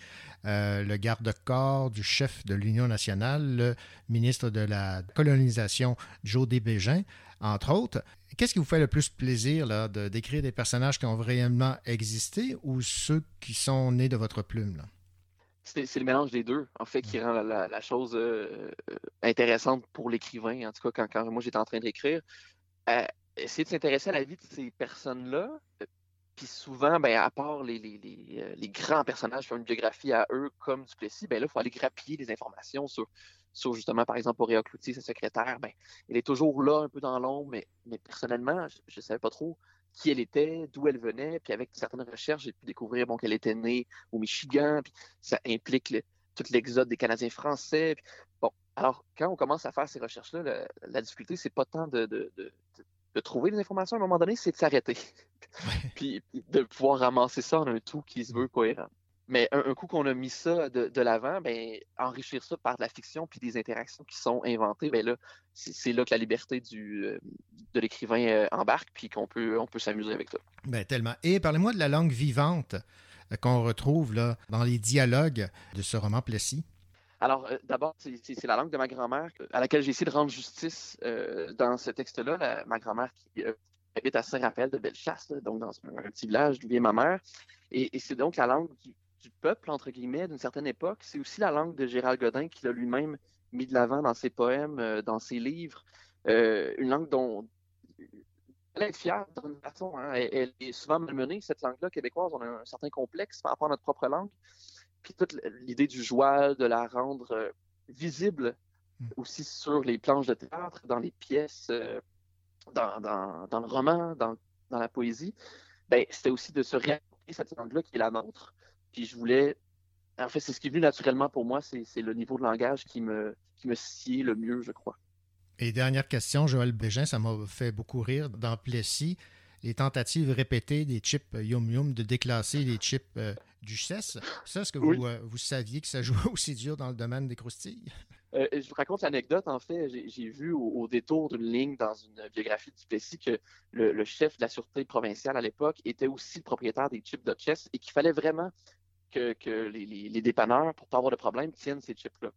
euh, le garde-corps du chef de l'Union nationale, le ministre de la colonisation, Joe Bégin, entre autres. Qu'est-ce qui vous fait le plus plaisir là, de décrire des personnages qui ont réellement existé ou ceux qui sont nés de votre plume? Là? C'est le mélange des deux, en fait, qui rend la, la, la chose euh, intéressante pour l'écrivain. En tout cas, quand, quand moi j'étais en train d'écrire, euh, essayer de s'intéresser à la vie de ces personnes-là. Puis souvent, ben, à part les, les, les, les, grands personnages qui ont une biographie à eux, comme Duplessis, ben là, il faut aller grappiller des informations sur, sur justement, par exemple, Auréa Cloutier, sa secrétaire. Ben, elle est toujours là, un peu dans l'ombre, mais, mais personnellement, je ne savais pas trop qui elle était, d'où elle venait, puis avec certaines recherches, j'ai pu découvrir bon, qu'elle était née au Michigan, puis ça implique le, tout l'exode des Canadiens français. Puis, bon, alors quand on commence à faire ces recherches-là, la, la, difficulté, c'est pas tant de, de, de, de, trouver des informations à un moment donné, c'est de s'arrêter, puis, de pouvoir ramasser ça en un tout qui se veut cohérent. Mais un, un coup qu'on a mis ça de, de l'avant, ben, enrichir ça par de la fiction puis des interactions qui sont inventées, ben là, c'est là que la liberté du, euh, de l'écrivain euh, embarque puis qu'on peut, on peut s'amuser avec ça. Ben, tellement. Et parlez-moi de la langue vivante euh, qu'on retrouve là, dans les dialogues de ce roman Plessis. Alors, euh, d'abord, c'est la langue de ma grand-mère à laquelle j'ai essayé de rendre justice euh, dans ce texte-là. Ma grand-mère qui euh, habite à Saint-Raphaël de Bellechasse, donc dans un, un, petit village d'où vient ma mère. Et, et c'est donc la langue du, du peuple, entre guillemets, d'une certaine époque. C'est aussi la langue de Gérald Godin qu'il a lui-même mis de l'avant dans ses poèmes, euh, dans ses livres. Euh, une langue dont elle est fière d'une façon. Hein. Elle, elle, est souvent malmenée, cette langue-là québécoise. On a un certain complexe par rapport à notre propre langue. Puis toute l'idée du joual, de la rendre euh, visible mmh. aussi sur les planches de théâtre, dans les pièces, euh, dans, dans, dans, le roman, dans, dans la poésie, ben, c'était aussi de se réapproprier cette langue-là qui est la nôtre, puis je voulais. En fait, c'est ce qui est venu naturellement pour moi, c'est le niveau de langage qui me, qui me sied le mieux, je crois. Et dernière question, Joël Bégin, ça m'a fait beaucoup rire. Dans Plessis, les tentatives répétées des chips Yum Yum de déclasser les chips euh, Duchesse. Ça, est-ce que oui. vous, euh, vous saviez que ça jouait aussi dur dans le domaine des croustilles? Euh, je vous raconte l'anecdote. En fait, j'ai vu au, au détour d'une ligne dans une biographie de Duplessis que le, le, chef de la sûreté provinciale à l'époque était aussi le propriétaire des chips Duchesse et qu'il fallait vraiment que, que les, les, les, dépanneurs, pour pas avoir de problème, tiennent ces chips-là.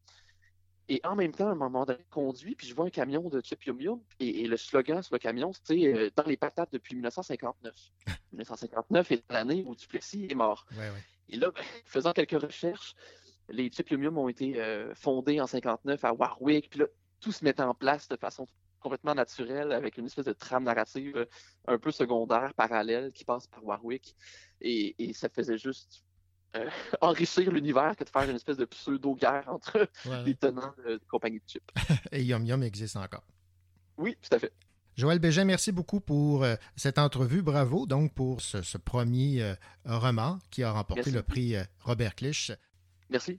Et en même temps, à un moment donné, conduit, puis je vois un camion de chips Yum Yum, et, et, le slogan sur le camion, c'était euh, dans les patates depuis 1959. 1959 est l'année où Duplessis est mort. Ouais, ouais. Et là, ben, faisant quelques recherches, les chips Yum Yum ont été euh, fondés en 59 à Warwick, puis là, tout se mettait en place de façon complètement naturelle, avec une espèce de trame narrative euh, un peu secondaire, parallèle, qui passe par Warwick. Et, et ça faisait juste euh, enrichir l'univers que de faire une espèce de pseudo-guerre entre ouais. les tenants de, de compagnies de chips. Et Yum Yum existe encore. Oui, tout à fait. Joël Bégin, merci beaucoup pour euh, cette entrevue. Bravo donc pour ce, ce premier euh, roman qui a remporté merci. le prix euh, Robert Clich. Merci.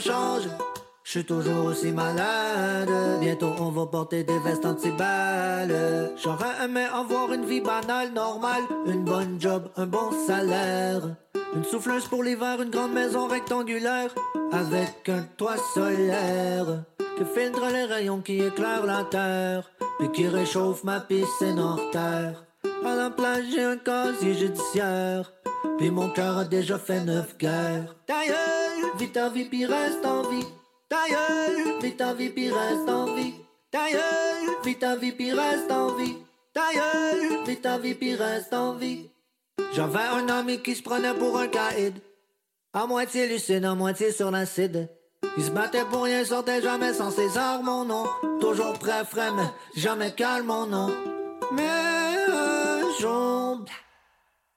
Change. Je suis toujours aussi malade. Bientôt on va porter des vestes anti-balles. J'aurais aimé avoir une vie banale, normale. Une bonne job, un bon salaire. Une souffleuse pour l'hiver, une grande maison rectangulaire. Avec un toit solaire. Qui filtre les rayons qui éclairent la terre. Puis qui réchauffe ma piscine hors terre. À la plage, j'ai un casier judiciaire. Puis mon cœur a déjà fait neuf guerres. D'ailleurs, vite ta vie, puis reste en vie. Ta gueule, vis ta vie, puis reste en vie. Ta gueule, vis ta vie, puis reste en vie. Ta gueule, vis ta vie, puis reste en vie. J'avais un ami qui se prenait pour un caïd. À moitié lucide, à moitié sur l'acide. Il se battait pour rien, sortait jamais sans ses armes, mon nom. Toujours prêt, frais, mais jamais calme, mon nom. Mais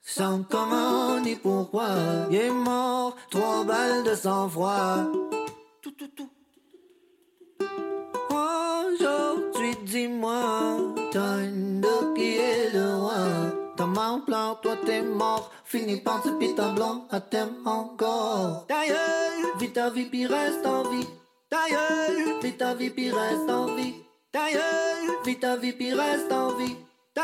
sans comment ni pourquoi, il est mort, trois balles de sang-froid. Aujourd'hui, dis-moi, une qui est le roi. T'as mal plan, toi t'es mort. Fini par ce pita blanc, à t'aimes encore. Ta gueule, vis ta vie, puis reste en vie. Ta gueule, vis ta vie, puis reste en vie. Ta gueule, vis ta vie, puis reste en vie. Ta.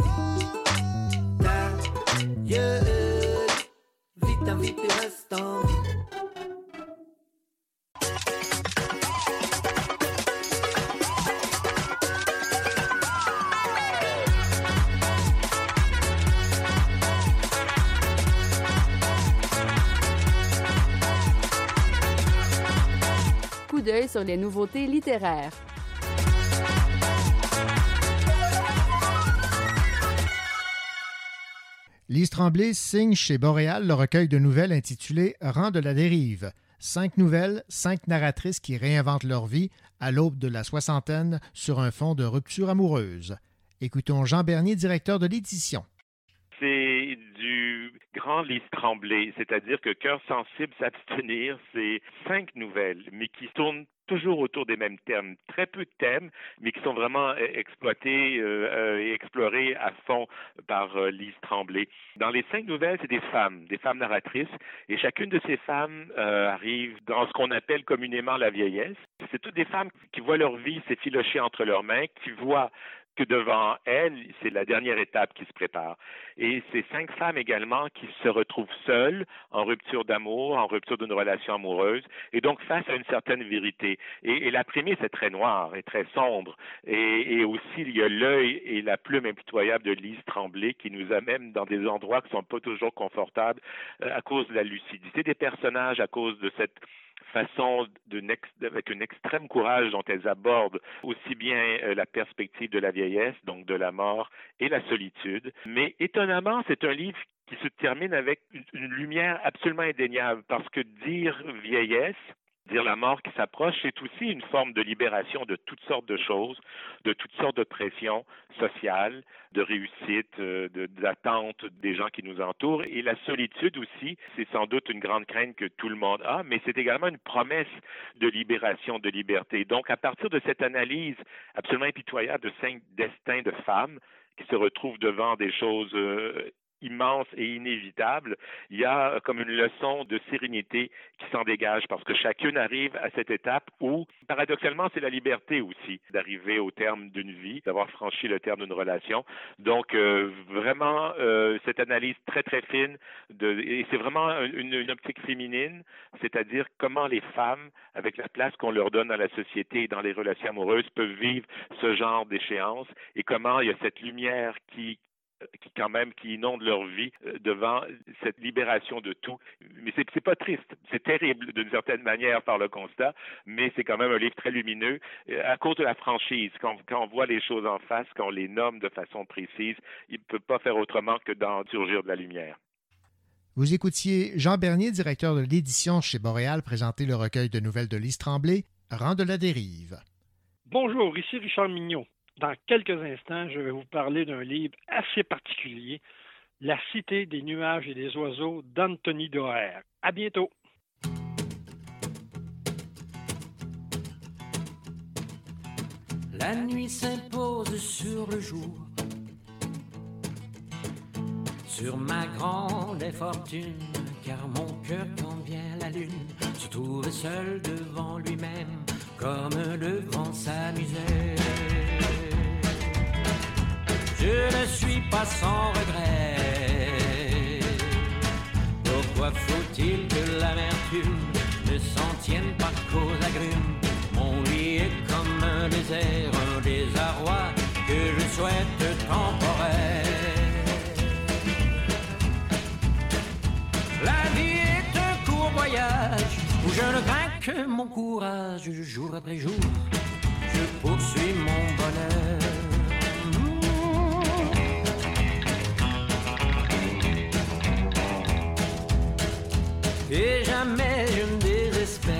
Coup sur les nouveautés littéraires. Lise Tremblay signe chez Boréal le recueil de nouvelles intitulé Rang de la dérive. Cinq nouvelles, cinq narratrices qui réinventent leur vie à l'aube de la soixantaine sur un fond de rupture amoureuse. Écoutons Jean Bernier, directeur de l'édition. C'est du grand Lise Tremblay, c'est-à-dire que Cœur sensible s'abstenir, c'est cinq nouvelles, mais qui tournent toujours autour des mêmes thèmes, très peu de thèmes, mais qui sont vraiment euh, exploités euh, euh, et explorés à fond par Lise Tremblay. Dans les cinq nouvelles, c'est des femmes, des femmes narratrices, et chacune de ces femmes arrive dans ce qu'on appelle communément la vieillesse. C'est toutes des femmes qui voient leur vie s'effilocher entre leurs mains, qui voient que devant elle, c'est la dernière étape qui se prépare. Et ces cinq femmes également qui se retrouvent seules, en rupture d'amour, en rupture d'une relation amoureuse, et donc face à une certaine vérité. Et, la prémisse est très noire et très sombre. Et, aussi, il y a l'œil et la plume impitoyable de Lise Tremblay qui nous amène dans des endroits qui ne sont pas toujours confortables euh, à cause de la lucidité des personnages, à cause de cette façon avec un extrême courage dont elles abordent aussi bien euh, la perspective de la vieillesse, donc de la mort et la solitude. Mais étonnamment, c'est un livre qui se termine avec une lumière absolument indéniable parce que dire vieillesse, dire la mort qui s'approche, c'est aussi une forme de libération de toutes sortes de choses, de toutes sortes de pressions sociales, de réussite, euh, d'attente des gens qui nous entourent. Et la solitude aussi, c'est sans doute une grande crainte que tout le monde a, mais c'est également une promesse de libération, de liberté. Donc, à partir de cette analyse absolument impitoyable de cinq destins de femmes, qui se retrouvent devant des choses euh, immense et inévitable, il y a comme une leçon de sérénité qui s'en dégage parce que chacune arrive à cette étape où, paradoxalement, c'est la liberté aussi d'arriver au terme d'une vie, d'avoir franchi le terme d'une relation. Donc, euh, vraiment, euh, cette analyse très, très fine, de, et c'est vraiment une, une optique féminine, c'est-à-dire comment les femmes, avec la place qu'on leur donne dans la société et dans les relations amoureuses, peuvent vivre ce genre d'échéance et comment il y a cette lumière qui, qui quand même qui inondent leur vie euh, devant cette libération de tout. Mais c'est c'est pas triste, c'est terrible d'une certaine manière par le constat, mais c'est quand même un livre très lumineux euh, à cause de la franchise. Quand, quand on voit les choses en face, quand on les nomme de façon précise, il ne peut pas faire autrement que d'en surgir de la lumière. Vous écoutiez Jean Bernier, directeur de l'édition chez Boréal, présenter le recueil de nouvelles de Lise Tremblay, Rang de la dérive. Bonjour, ici Richard Mignot. Dans quelques instants, je vais vous parler d'un livre assez particulier, La cité des nuages et des oiseaux d'Anthony Doerr. À bientôt. La nuit s'impose sur le jour. Sur ma grande infortune, car mon cœur, quand vient la lune, se trouve seul devant lui-même, comme le vent s'amusait. Je ne suis pas sans regret. Pourquoi faut-il que l'amertume ne s'en tienne pas qu'aux agrumes? Mon lit est comme un désert, un désarroi que je souhaite temporaire. La vie est un court voyage où je ne crains que mon courage jour après jour. Je poursuis mon bonheur. Et jamais je ne désespère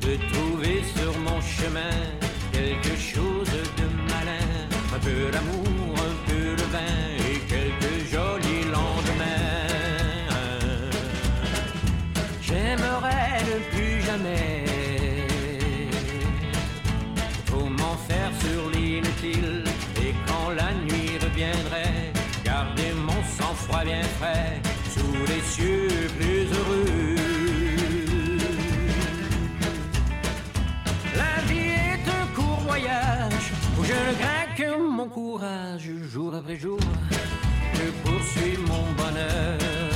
de trouver sur mon chemin quelque chose de malin, un peu d'amour, un peu de vin et quelques jolis lendemains. J'aimerais ne plus jamais trop m'en faire sur l'inutile. Et quand la nuit reviendrait, garder mon sang-froid bien frais courage jour après jour. Je poursuis mon bonheur.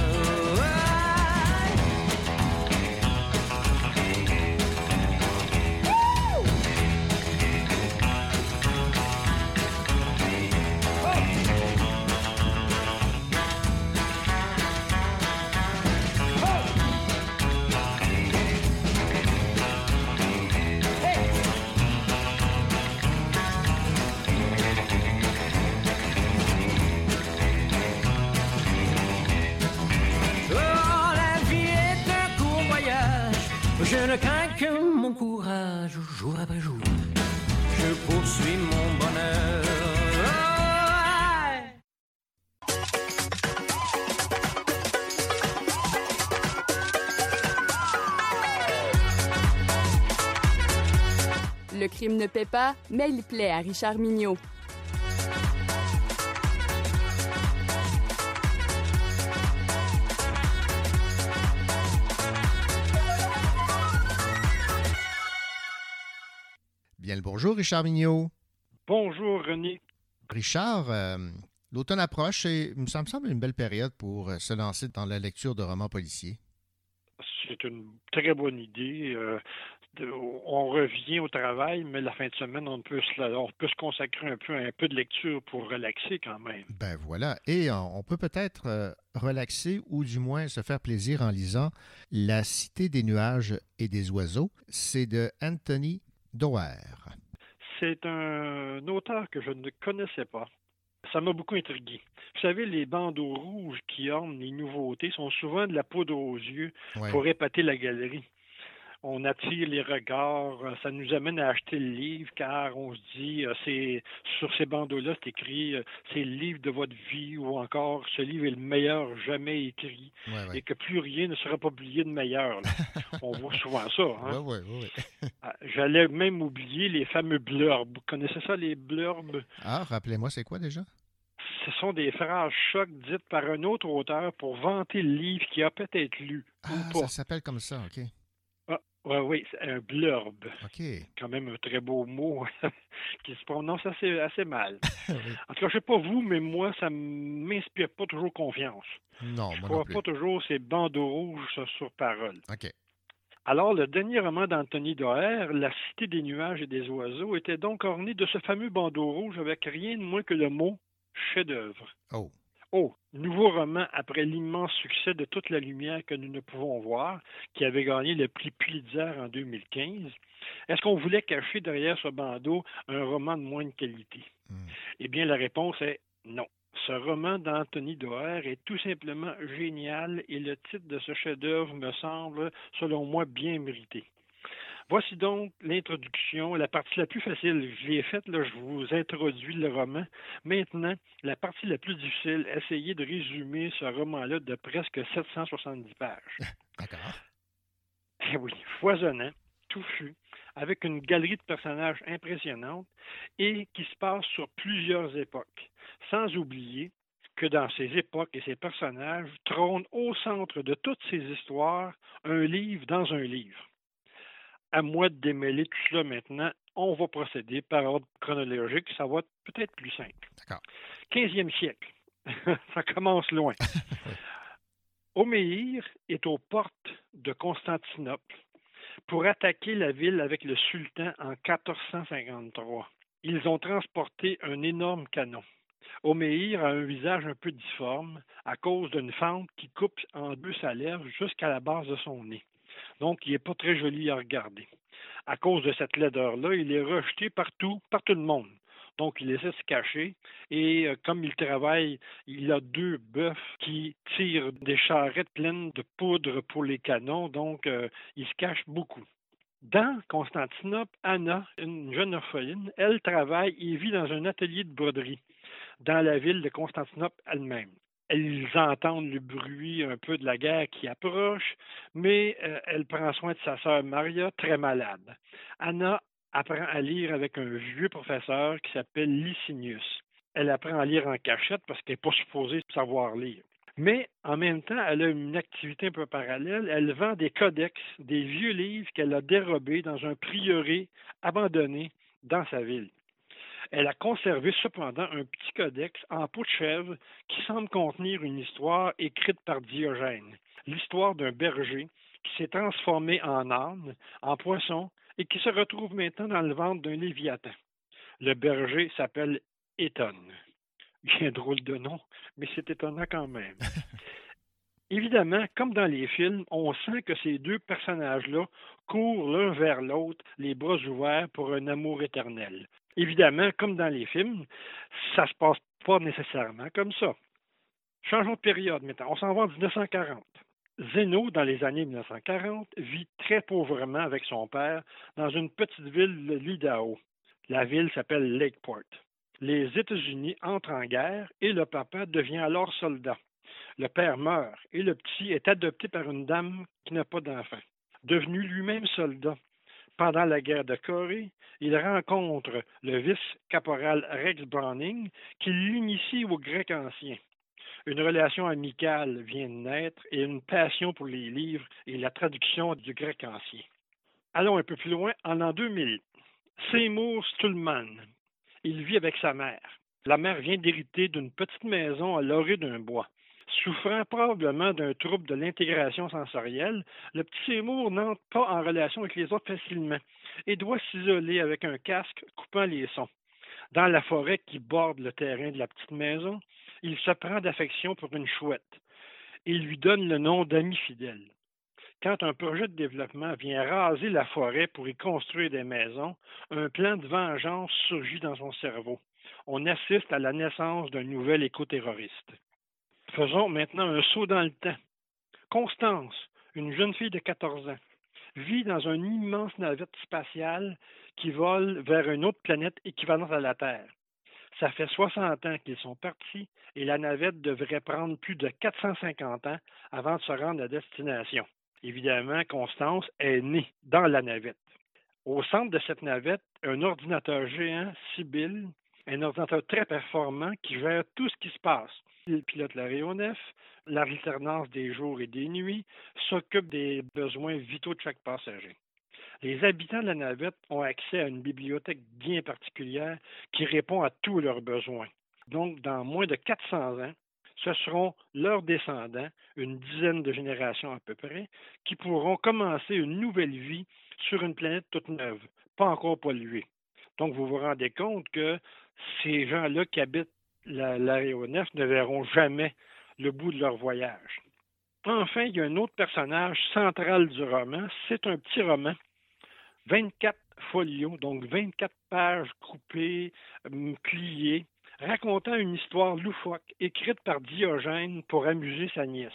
Courage jour après jour. Je poursuis mon bonheur. Le crime ne paie pas, mais il plaît à Richard Mignot. Bonjour, Richard Mignot. Bonjour, René. Richard, euh, l'automne approche et ça me semble une belle période pour euh, se lancer dans la lecture de romans policiers. C'est une très bonne idée. Euh, on revient au travail, mais la fin de semaine, on peut se, la- on peut se consacrer un peu à un peu de lecture pour relaxer quand même. Ben voilà. Et on, peut peut-être relaxer ou du moins se faire plaisir en lisant La Cité des nuages et des oiseaux. C'est de Anthony Doerr. C'est un auteur que je ne connaissais pas. Ça m'a beaucoup intrigué. Vous savez, les bandeaux rouges qui ornent les nouveautés sont souvent de la poudre aux yeux Ouais. pour épater la galerie. On attire les regards, euh, ça nous amène à acheter le livre car on se dit, euh, c'est sur ces bandeaux-là, c'est écrit, euh, c'est le livre de votre vie ou encore ce livre est le meilleur jamais écrit Ouais, ouais. et que plus rien ne sera publié de meilleur. on voit souvent ça. Hein? Ouais. Ah, J'allais même oublier les fameux blurbs. Vous connaissez ça, les blurbs? Ah, rappelez-moi, c'est quoi déjà? Ce sont des phrases chocs dites par un autre auteur pour vanter le livre qu'il a peut-être lu Ah, ou ça s'appelle comme ça, OK. Ah, ouais, oui, c'est un blurb. OK. Quand même un très beau mot qui se prononce assez, assez mal. En tout cas, je sais pas vous, mais moi, ça m'inspire pas toujours confiance. Non, Je moi non crois plus. pas toujours ces bandeaux rouges sur parole. OK. Alors, le dernier roman d'Anthony Doerr, La Cité des nuages et des oiseaux, était donc orné de ce fameux bandeau rouge avec rien de moins que le mot chef-d'œuvre. Oh. Oh, nouveau roman après l'immense succès de Toute la lumière que nous ne pouvons voir, qui avait gagné le prix Pulitzer en 2015. Est-ce qu'on voulait cacher derrière ce bandeau un roman de moindre qualité? Eh bien, la réponse est non. Ce roman d'Anthony Doerr est tout simplement génial et le titre de ce chef-d'œuvre me semble, selon moi, bien mérité. Voici donc l'introduction, la partie la plus facile. Je l'ai faite, là, je vous introduis le roman. Maintenant, la partie la plus difficile, essayez de résumer ce roman-là de presque 770 pages. D'accord. Eh oui, foisonnant, touffu, avec une galerie de personnages impressionnante et qui se passe sur plusieurs époques, sans oublier que dans ces époques et ces personnages trône au centre de toutes ces histoires un livre dans un livre. À moi de démêler tout cela maintenant, on va procéder par ordre chronologique, ça va être peut-être plus simple. D'accord. 15e siècle, ça commence loin. Omeir est aux portes de Constantinople pour attaquer la ville avec le sultan en 1453. Ils ont transporté un énorme canon. Omeir a un visage un peu difforme à cause d'une fente qui coupe en deux sa lèvre jusqu'à la base de son nez. Donc, il n'est pas très joli à regarder. À cause de cette laideur-là, il est rejeté partout, par tout le monde. Donc, il essaie de se cacher. Et euh, comme il travaille, il a deux bœufs qui tirent des charrettes pleines de poudre pour les canons. Donc, euh, il se cache beaucoup. Dans Constantinople, Anna, une jeune orpheline, elle travaille et vit dans un atelier de broderie dans la ville de Constantinople elle-même. Ils entendent le bruit un peu de la guerre qui approche, mais euh, elle prend soin de sa sœur Maria, très malade. Anna apprend à lire avec un vieux professeur qui s'appelle Licinius. Elle apprend à lire en cachette parce qu'elle n'est pas supposée savoir lire. Mais en même temps, elle a une activité un peu parallèle. Elle vend des codex, des vieux livres qu'elle a dérobés dans un prieuré abandonné dans sa ville. Elle a conservé cependant un petit codex en peau de chèvre qui semble contenir une histoire écrite par Diogène, l'histoire d'un berger qui s'est transformé en âne, en poisson, et qui se retrouve maintenant dans le ventre d'un léviathan. Le berger s'appelle Éton. Bien drôle de nom, mais c'est étonnant quand même. Évidemment, comme dans les films, on sent que ces deux personnages-là courent l'un vers l'autre, les bras ouverts pour un amour éternel. Évidemment, comme dans les films, ça se passe pas nécessairement comme ça. Changeons de période maintenant. On s'en va en 1940. Zeno, dans les années 1940, vit très pauvrement avec son père dans une petite ville de l'Idaho. La ville s'appelle Lakeport. Les États-Unis entrent en guerre et le papa devient alors soldat. Le père meurt et le petit est adopté par une dame qui n'a pas d'enfant. Devenu lui-même soldat, pendant la guerre de Corée, il rencontre le vice-caporal Rex Browning qui l'initie au grec ancien. Une relation amicale vient de naître et une passion pour les livres et la traduction du grec ancien. Allons un peu plus loin, en l'an 2000. Seymour Stulman. Il vit avec sa mère. La mère vient d'hériter d'une petite maison à l'orée d'un bois. Souffrant probablement d'un trouble de l'intégration sensorielle, le petit Seymour n'entre pas en relation avec les autres facilement et doit s'isoler avec un casque coupant les sons. Dans la forêt qui borde le terrain de la petite maison, il se prend d'affection pour une chouette et lui donne le nom d'ami fidèle. Quand un projet de développement vient raser la forêt pour y construire des maisons, un plan de vengeance surgit dans son cerveau. On assiste à la naissance d'un nouvel éco-terroriste. Faisons maintenant un saut dans le temps. Constance, une jeune fille de 14 ans, vit dans une immense navette spatiale qui vole vers une autre planète équivalente à la Terre. Ça fait 60 ans qu'ils sont partis et la navette devrait prendre plus de 450 ans avant de se rendre à destination. Évidemment, Constance est née dans la navette. Au centre de cette navette, un ordinateur géant, Sibyl, un ordinateur très performant qui gère tout ce qui se passe. Il pilote l'aéronef, l'alternance des jours et des nuits, s'occupe des besoins vitaux de chaque passager. Les habitants de la navette ont accès à une bibliothèque bien particulière qui répond à tous leurs besoins. Donc, dans moins de 400 ans, ce seront leurs descendants, une dizaine de générations à peu près, qui pourront commencer une nouvelle vie sur une planète toute neuve, pas encore polluée. Donc, vous vous rendez compte que ces gens-là qui habitent l'aéronef ne verront jamais le bout de leur voyage. Enfin, il y a un autre personnage central du roman. C'est un petit roman, 24 folios, donc 24 pages coupées, hum, pliées, racontant une histoire loufoque écrite par Diogène pour amuser sa nièce.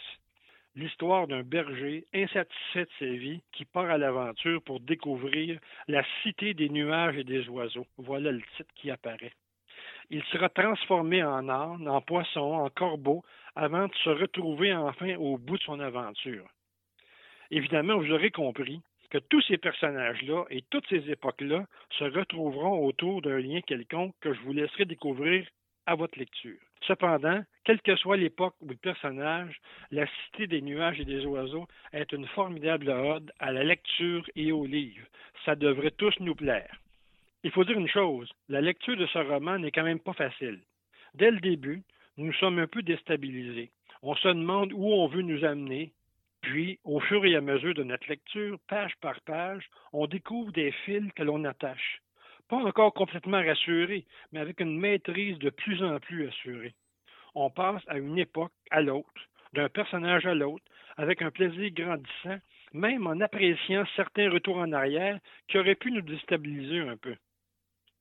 L'histoire d'un berger insatisfait de sa vie qui part à l'aventure pour découvrir la cité des nuages et des oiseaux. Voilà le titre qui apparaît. Il sera transformé en âne, en poisson, en corbeau, avant de se retrouver enfin au bout de son aventure. Évidemment, vous aurez compris que tous ces personnages-là et toutes ces époques-là se retrouveront autour d'un lien quelconque que je vous laisserai découvrir à votre lecture. Cependant, quelle que soit l'époque ou le personnage, la Cité des nuages et des oiseaux est une formidable ode à la lecture et au livre. Ça devrait tous nous plaire. Il faut dire une chose, la lecture de ce roman n'est quand même pas facile. Dès le début, nous sommes un peu déstabilisés. On se demande où on veut nous amener, puis, au fur et à mesure de notre lecture, page par page, on découvre des fils que l'on attache pas encore complètement rassuré, mais avec une maîtrise de plus en plus assurée. On passe à une époque à l'autre, d'un personnage à l'autre, avec un plaisir grandissant, même en appréciant certains retours en arrière qui auraient pu nous déstabiliser un peu.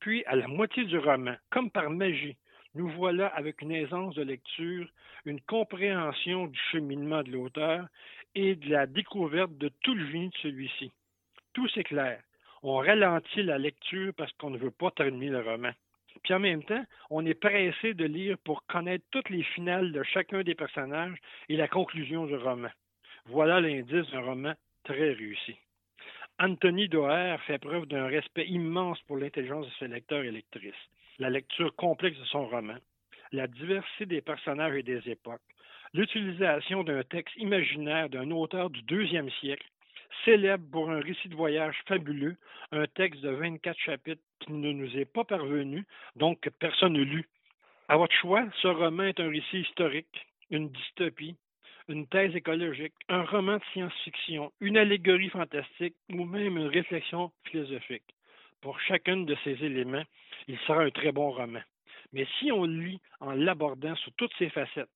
Puis, à la moitié du roman, comme par magie, nous voilà avec une aisance de lecture, une compréhension du cheminement de l'auteur et de la découverte de tout le génie de celui-ci. Tout s'éclaire, on ralentit la lecture parce qu'on ne veut pas terminer le roman. Puis en même temps, on est pressé de lire pour connaître toutes les finales de chacun des personnages et la conclusion du roman. Voilà l'indice d'un roman très réussi. Anthony Doerr fait preuve d'un respect immense pour l'intelligence de ses lecteurs et lectrices, la lecture complexe de son roman, la diversité des personnages et des époques, l'utilisation d'un texte imaginaire d'un auteur du deuxième siècle célèbre pour un récit de voyage fabuleux, un texte de 24 chapitres qui ne nous est pas parvenu, donc que personne n'a lu. À votre choix, ce roman est un récit historique, une dystopie, une thèse écologique, un roman de science-fiction, une allégorie fantastique ou même une réflexion philosophique. Pour chacun de ces éléments, il sera un très bon roman. Mais si on lit en l'abordant sous toutes ses facettes,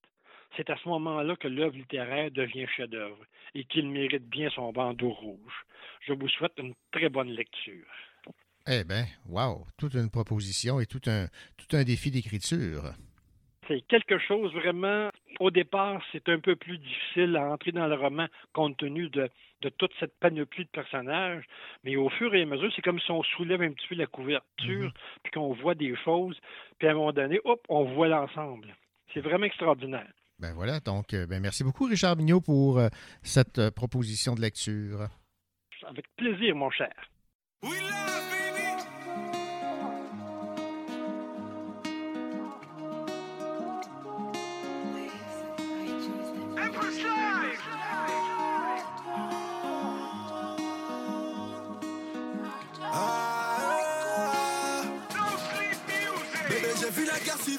c'est à ce moment-là que l'œuvre littéraire devient chef-d'œuvre et qu'il mérite bien son bandeau rouge. Je vous souhaite une très bonne lecture. Eh bien, wow, toute une proposition et tout un, tout un défi d'écriture. C'est quelque chose vraiment. Au départ, c'est un peu plus difficile à entrer dans le roman compte tenu de, de toute cette panoplie de personnages. Mais au fur et à mesure, c'est comme si on soulève un petit peu la couverture, mhm. puis qu'on voit des choses, puis à un moment donné, hop, on voit l'ensemble. C'est vraiment extraordinaire. Ben voilà, donc euh, ben merci beaucoup Richard Mignot pour euh, cette euh, proposition de lecture. Avec plaisir, mon cher. J'ai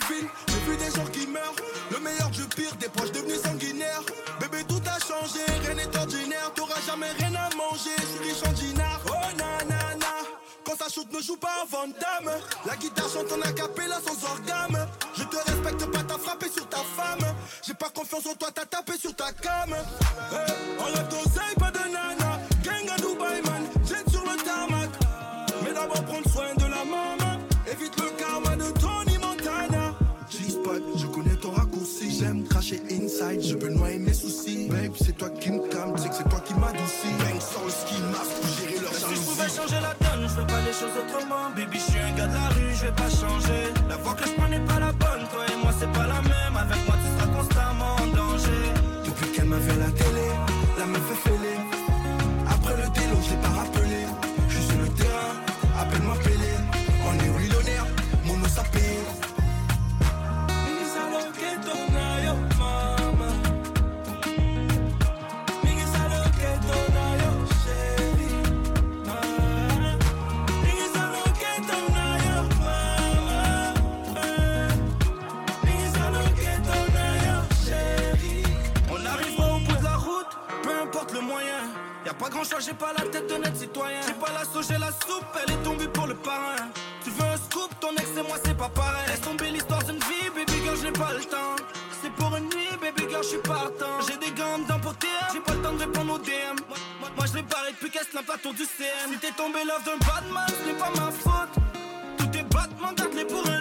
civile, j'ai vu des gens qui meurent. Le meilleur du pire, des proches devenus sanguinaires. Bébé, tout a changé, rien n'est ordinaire. T'auras jamais rien à manger, je suis riche en. Oh nanana, quand ça shoot, ne joue pas en Damme. La guitare chante en acapella sans organe. Je te respecte pas, t'as frappé sur ta femme. J'ai pas confiance en toi, t'as tapé sur ta cam. Hey, on rêve d'oseille, pas de nana. Gang à Dubaï, man, jet sur le tarmac. Mais d'abord prendre soin de la maman. Évite le karma de J'aime cracher inside, je peux noyer mes soucis. Babe, c'est toi qui me calme, tu sais que c'est toi qui m'adoucis. Bang, sors le ski mask pour gérer leur Si je pouvais changer la donne, je fais pas les choses autrement. Baby, je suis un gars de la rue, je vais pas changer. La voix que je prends n'est pas la bonne, toi et moi c'est pas la même. Avec moi tu seras constamment en danger. Depuis qu'elle m'a vu à la télé, Y'a pas grand chose, j'ai pas la tête d'honnête citoyen. J'ai pas la sauce, j'ai la soupe, elle est tombée pour le parrain. Tu veux un scoop, ton ex et moi c'est pas pareil. Laisse tomber l'histoire d'une vie, baby girl, j'ai pas le temps. C'est pour une nuit, baby girl, je suis partant. J'ai des gammes d'emporter, j'ai pas le temps de répondre aux DM. Moi, moi, je l'ai barré depuis qu'est-ce la plateau du CM. Si t'es tombé l'œuvre d'un Batman, ce n'est pas ma faute. Tous tes battements, garde-les pour un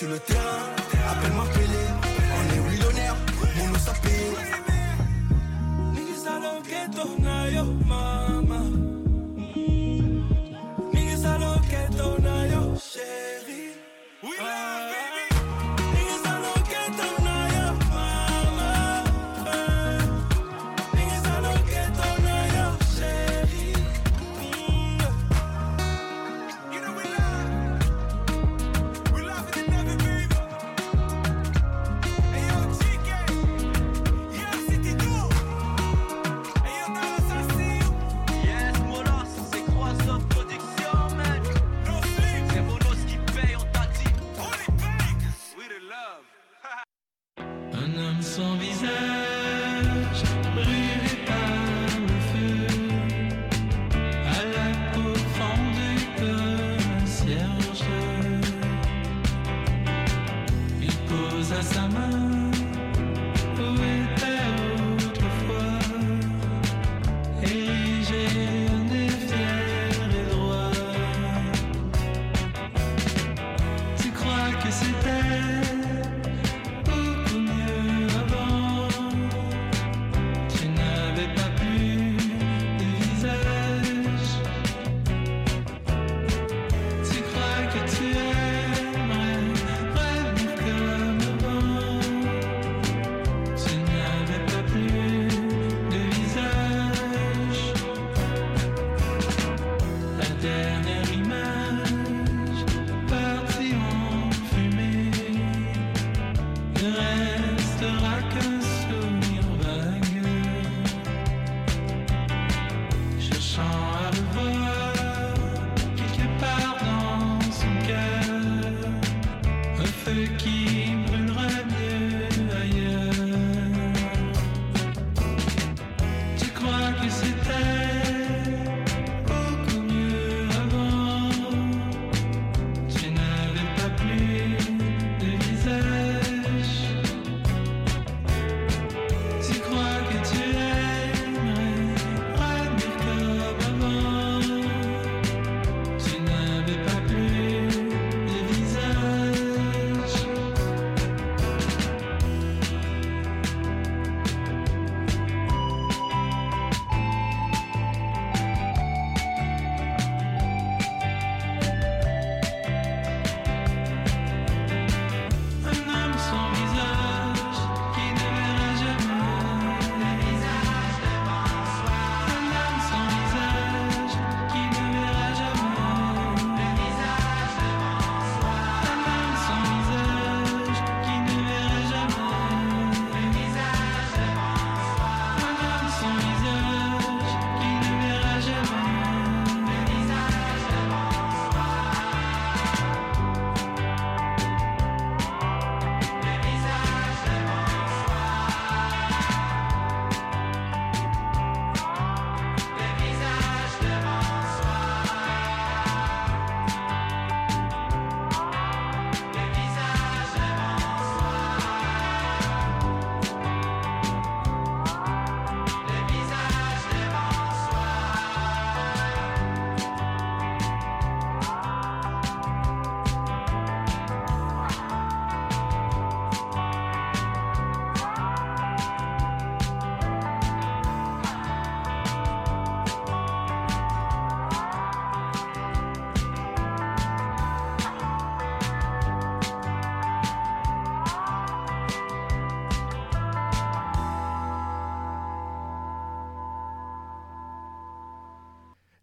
sur le terrain. Appelle-moi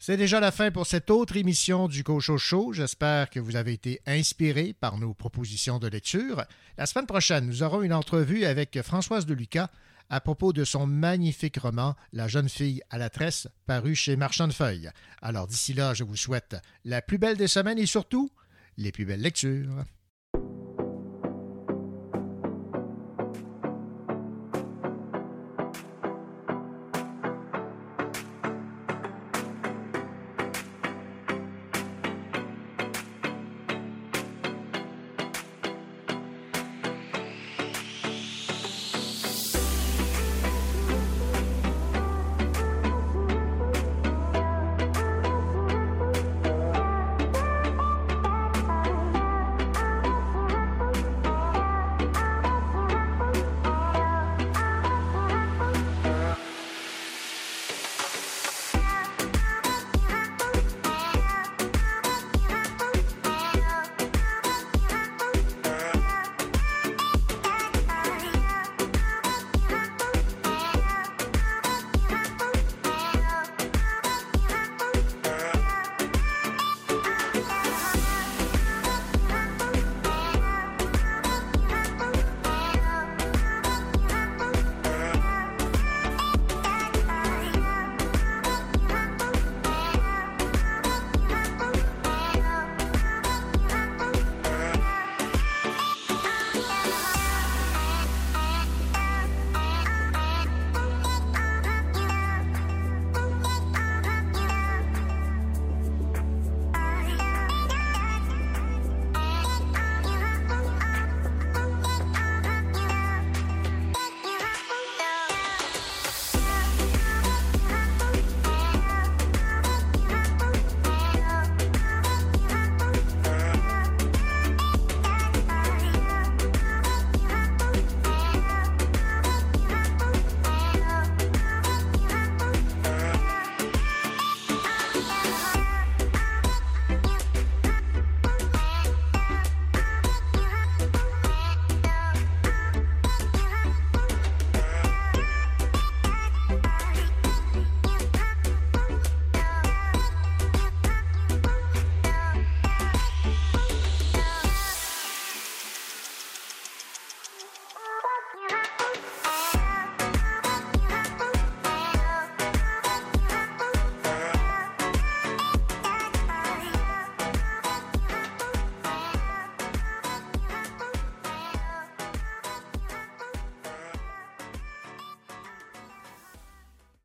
C'est déjà la fin pour cette autre émission du Cocho Show. J'espère que vous avez été inspiré par nos propositions de lecture. La semaine prochaine, nous aurons une entrevue avec Françoise de Lucas à propos de son magnifique roman La jeune fille à la tresse, paru chez Marchand de Feuilles. Alors d'ici là, je vous souhaite la plus belle des semaines et surtout les plus belles lectures.